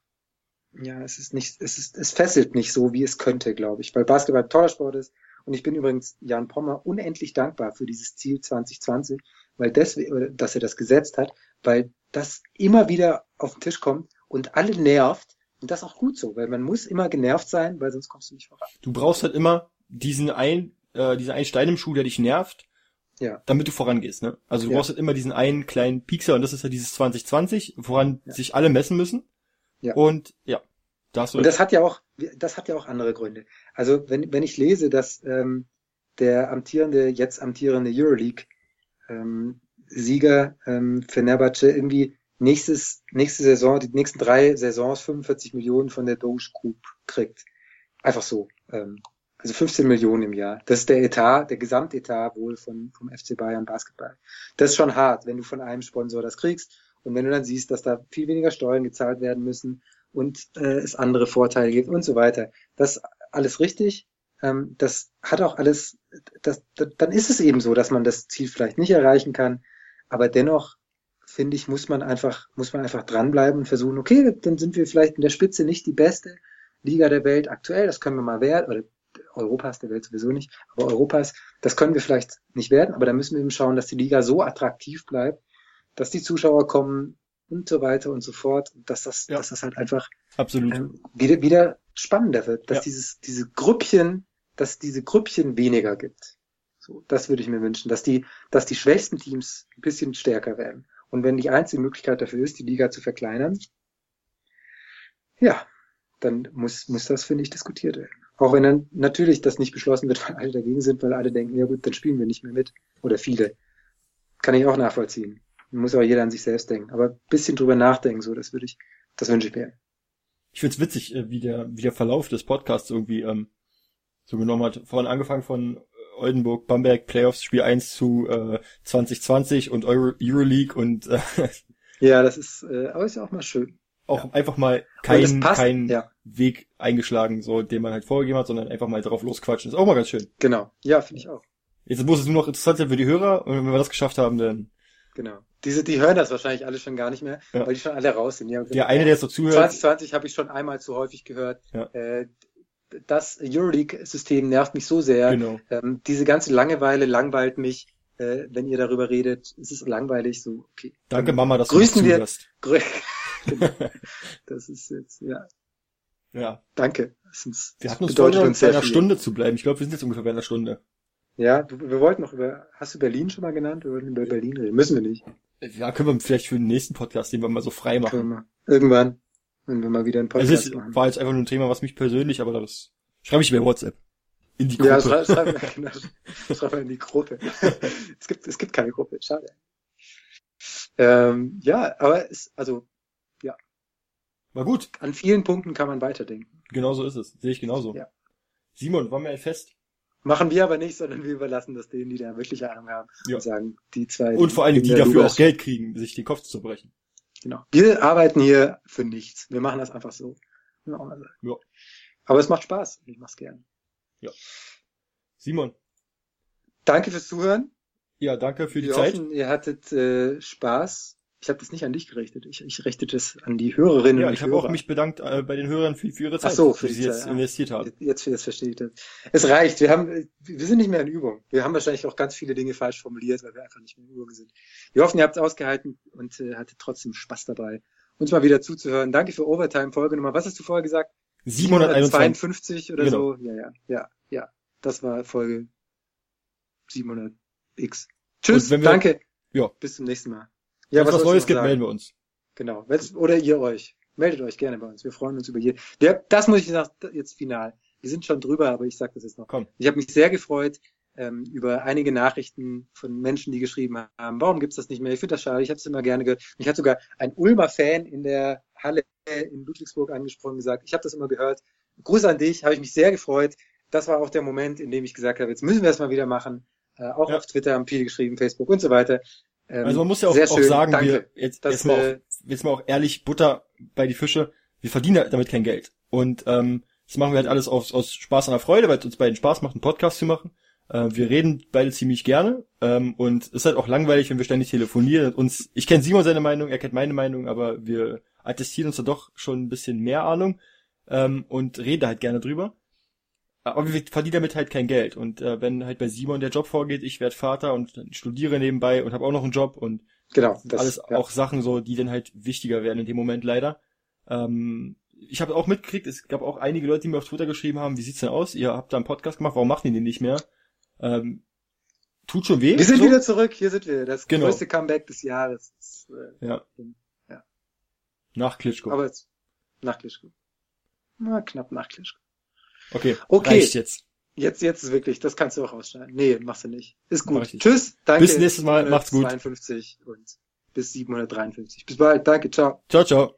ja, es ist nicht, es ist, es fesselt nicht so, wie es könnte, glaube ich, weil Basketball ein toller Sport ist. Und ich bin übrigens Jan Pommer unendlich dankbar für dieses Ziel 2020, weil deswegen, dass er das gesetzt hat, weil das immer wieder auf den Tisch kommt und alle nervt. Und das auch gut so, weil man muss immer genervt sein, weil sonst kommst du nicht voran. Du brauchst halt immer diesen ein, äh, diesen einen Stein im Schuh, der dich nervt, ja. damit du vorangehst. Ne? Also du ja. brauchst halt immer diesen einen kleinen Piekser und das ist ja dieses 2020, woran ja. sich alle messen müssen. Ja. Und ja, da hast du Und das hat ja auch, das hat ja auch andere Gründe. Also wenn, wenn ich lese, dass ähm, der amtierende, jetzt amtierende Euroleague ähm, Sieger ähm, für Fenerbahce irgendwie nächstes, nächste Saison, die nächsten drei Saisons 45 Millionen von der Doge Group kriegt. Einfach so. Ähm, also 15 Millionen im Jahr. Das ist der Etat, der Gesamtetat wohl von, vom FC Bayern Basketball. Das ist schon hart, wenn du von einem Sponsor das kriegst und wenn du dann siehst, dass da viel weniger Steuern gezahlt werden müssen und äh, es andere Vorteile gibt und so weiter. Das alles richtig. Ähm, das hat auch alles, das, das, dann ist es eben so, dass man das Ziel vielleicht nicht erreichen kann, aber dennoch finde ich, muss man einfach, muss man einfach dranbleiben und versuchen, okay, dann sind wir vielleicht in der Spitze nicht die beste Liga der Welt aktuell, das können wir mal werden, oder Europas der Welt sowieso nicht, aber Europas, das können wir vielleicht nicht werden, aber da müssen wir eben schauen, dass die Liga so attraktiv bleibt, dass die Zuschauer kommen und so weiter und so fort, dass das, ja. dass das halt einfach Absolut. Ähm, wieder, wieder spannender wird, dass ja. dieses, diese Grüppchen, dass diese Grüppchen weniger gibt. So, das würde ich mir wünschen, dass die, dass die schwächsten Teams ein bisschen stärker werden. Und wenn die einzige Möglichkeit dafür ist, die Liga zu verkleinern, ja, dann muss, muss das, finde ich, diskutiert werden. Auch wenn dann natürlich das nicht beschlossen wird, weil alle dagegen sind, weil alle denken, ja gut, dann spielen wir nicht mehr mit. Oder viele. Kann ich auch nachvollziehen. Muss aber jeder an sich selbst denken. Aber ein bisschen drüber nachdenken, so, das würde ich, das wünsche ich mir. Ich find's witzig, äh, wie der, wie der Verlauf des Podcasts irgendwie ähm, so genommen hat. Vorhin angefangen von Oldenburg, Bamberg, Playoffs, Spiel 1 zu äh, 2020 und Euro, Euroleague und äh, Ja, das ist, äh, aber ist ja auch mal schön. Auch ja. einfach mal keinen kein ja. Weg eingeschlagen, so den man halt vorgegeben hat, sondern einfach mal drauf losquatschen. Ist auch mal ganz schön. Genau. Ja, finde ich auch. Jetzt muss es nur noch interessant sein für die Hörer und wenn wir das geschafft haben, dann. Genau. Diese, die hören das wahrscheinlich alle schon gar nicht mehr, ja. weil die schon alle raus sind. Ja, der eine, der so zuhört. 2020 habe ich schon einmal zu häufig gehört. Ja. Äh, das Euroleague-System nervt mich so sehr. Genau. Ähm, diese ganze Langeweile langweilt mich, äh, wenn ihr darüber redet. Es ist langweilig, so, okay. Danke, Mama, dass grüßen du zuhörst. Wir, genau. Das ist jetzt, ja. Ja. Danke. Das ist, wir hatten uns vor, uns bei einer viel. Stunde zu bleiben. Ich glaube, wir sind jetzt ungefähr bei einer Stunde. Ja, du, wir wollten noch über, hast du Berlin schon mal genannt? Wir wollten über Berlin reden. Müssen wir nicht. Ja, können wir vielleicht für den nächsten Podcast, den wir mal so frei machen. Irgendwann. Wenn wir mal wieder einen Podcast es ist, machen. war jetzt einfach nur ein Thema, was mich persönlich, aber das schreibe ich bei WhatsApp. In die Gruppe. Ja, schreib, schreib, genau, schreib mal in die Gruppe. es gibt, es gibt keine Gruppe. Schade. Ähm, ja, aber es, also, ja. War gut. An vielen Punkten kann man weiterdenken. Genau so ist es. Sehe ich genauso. Ja. Simon, wollen wir ein Fest? Machen wir aber nicht, sondern wir überlassen das denen, die da wirklich Ahnung haben. Ja. Und sagen, die zwei. Und vor allem, die dafür auch Geld kriegen, sich den Kopf zu brechen. Genau. Wir arbeiten hier für nichts. Wir machen das einfach so. Ja. Aber es macht Spaß. Ich mach's gern. Ja. Simon. Danke fürs Zuhören. Ja, danke für die Wir Zeit. Hoffen, ihr hattet äh, Spaß. Ich habe das nicht an dich gerichtet. Ich, ich richte das an die Hörerinnen ja, ich habe auch mich bedankt äh, bei den Hörern für, für ihre Zeit, Ach so, für die, sie jetzt ja. investiert haben. Jetzt, jetzt verstehe ich das. Es reicht. Wir haben, wir sind nicht mehr in Übung. Wir haben wahrscheinlich auch ganz viele Dinge falsch formuliert, weil wir einfach nicht mehr in Übung sind. Wir hoffen, ihr habt es ausgehalten und äh, hattet trotzdem Spaß dabei, uns mal wieder zuzuhören. Danke für Overtime Folgenummer. Was hast du vorher gesagt? 752 oder genau. so. Ja, ja, ja, ja. Das war Folge 700 X. Tschüss, wir, danke. Ja. Bis zum nächsten Mal. Ja, Wenn was, was Neues gibt, sagen? melden wir uns. Genau. Oder ihr euch. Meldet euch gerne bei uns. Wir freuen uns über je. Das muss ich sagen, jetzt final. Wir sind schon drüber, aber ich sage das jetzt noch. Komm. Ich habe mich sehr gefreut ähm, über einige Nachrichten von Menschen, die geschrieben haben, warum gibt's das nicht mehr? Ich finde das schade, ich habe es immer gerne gehört. Mich hat sogar ein Ulmer Fan in der Halle in Ludwigsburg angesprochen gesagt, ich habe das immer gehört. Gruß an dich, habe ich mich sehr gefreut. Das war auch der Moment, in dem ich gesagt habe, jetzt müssen wir es mal wieder machen. Äh, auch ja. auf Twitter haben viele geschrieben, Facebook und so weiter. Ähm, also man muss ja auch, auch sagen, wir, jetzt, jetzt, mal auch, jetzt mal auch ehrlich, Butter bei die Fische, wir verdienen damit kein Geld. Und ähm, das machen wir halt alles aus, aus Spaß und der Freude, weil es uns beiden Spaß macht, einen Podcast zu machen. Äh, wir reden beide ziemlich gerne ähm, und es ist halt auch langweilig, wenn wir ständig telefonieren. Uns, ich kenne Simon seine Meinung, er kennt meine Meinung, aber wir attestieren uns da doch schon ein bisschen mehr Ahnung ähm, und reden halt gerne drüber. Aber wir verdienen damit halt kein Geld. Und äh, wenn halt bei Simon der Job vorgeht, ich werde Vater und studiere nebenbei und habe auch noch einen Job und genau, das, alles ja. auch Sachen so, die dann halt wichtiger werden in dem Moment leider. Ähm, ich habe auch mitgekriegt, es gab auch einige Leute, die mir auf Twitter geschrieben haben, wie sieht's denn aus? Ihr habt da einen Podcast gemacht, warum macht ihr den nicht mehr? Ähm, tut schon weh. Wir sind so. wieder zurück, hier sind wir. Das genau. größte Comeback des Jahres. Das, äh, ja. ja. Nach Klitschko. Aber jetzt, nach Klitschko. Na, knapp nach Klitschko. Okay, okay. reicht jetzt. Jetzt, jetzt ist wirklich, das kannst du auch rausschneiden. Nee, machst du nicht. Ist gut. Tschüss, danke. Bis nächstes Mal, macht's gut. 52 und bis 753. Bis bald, danke, ciao. Ciao, ciao.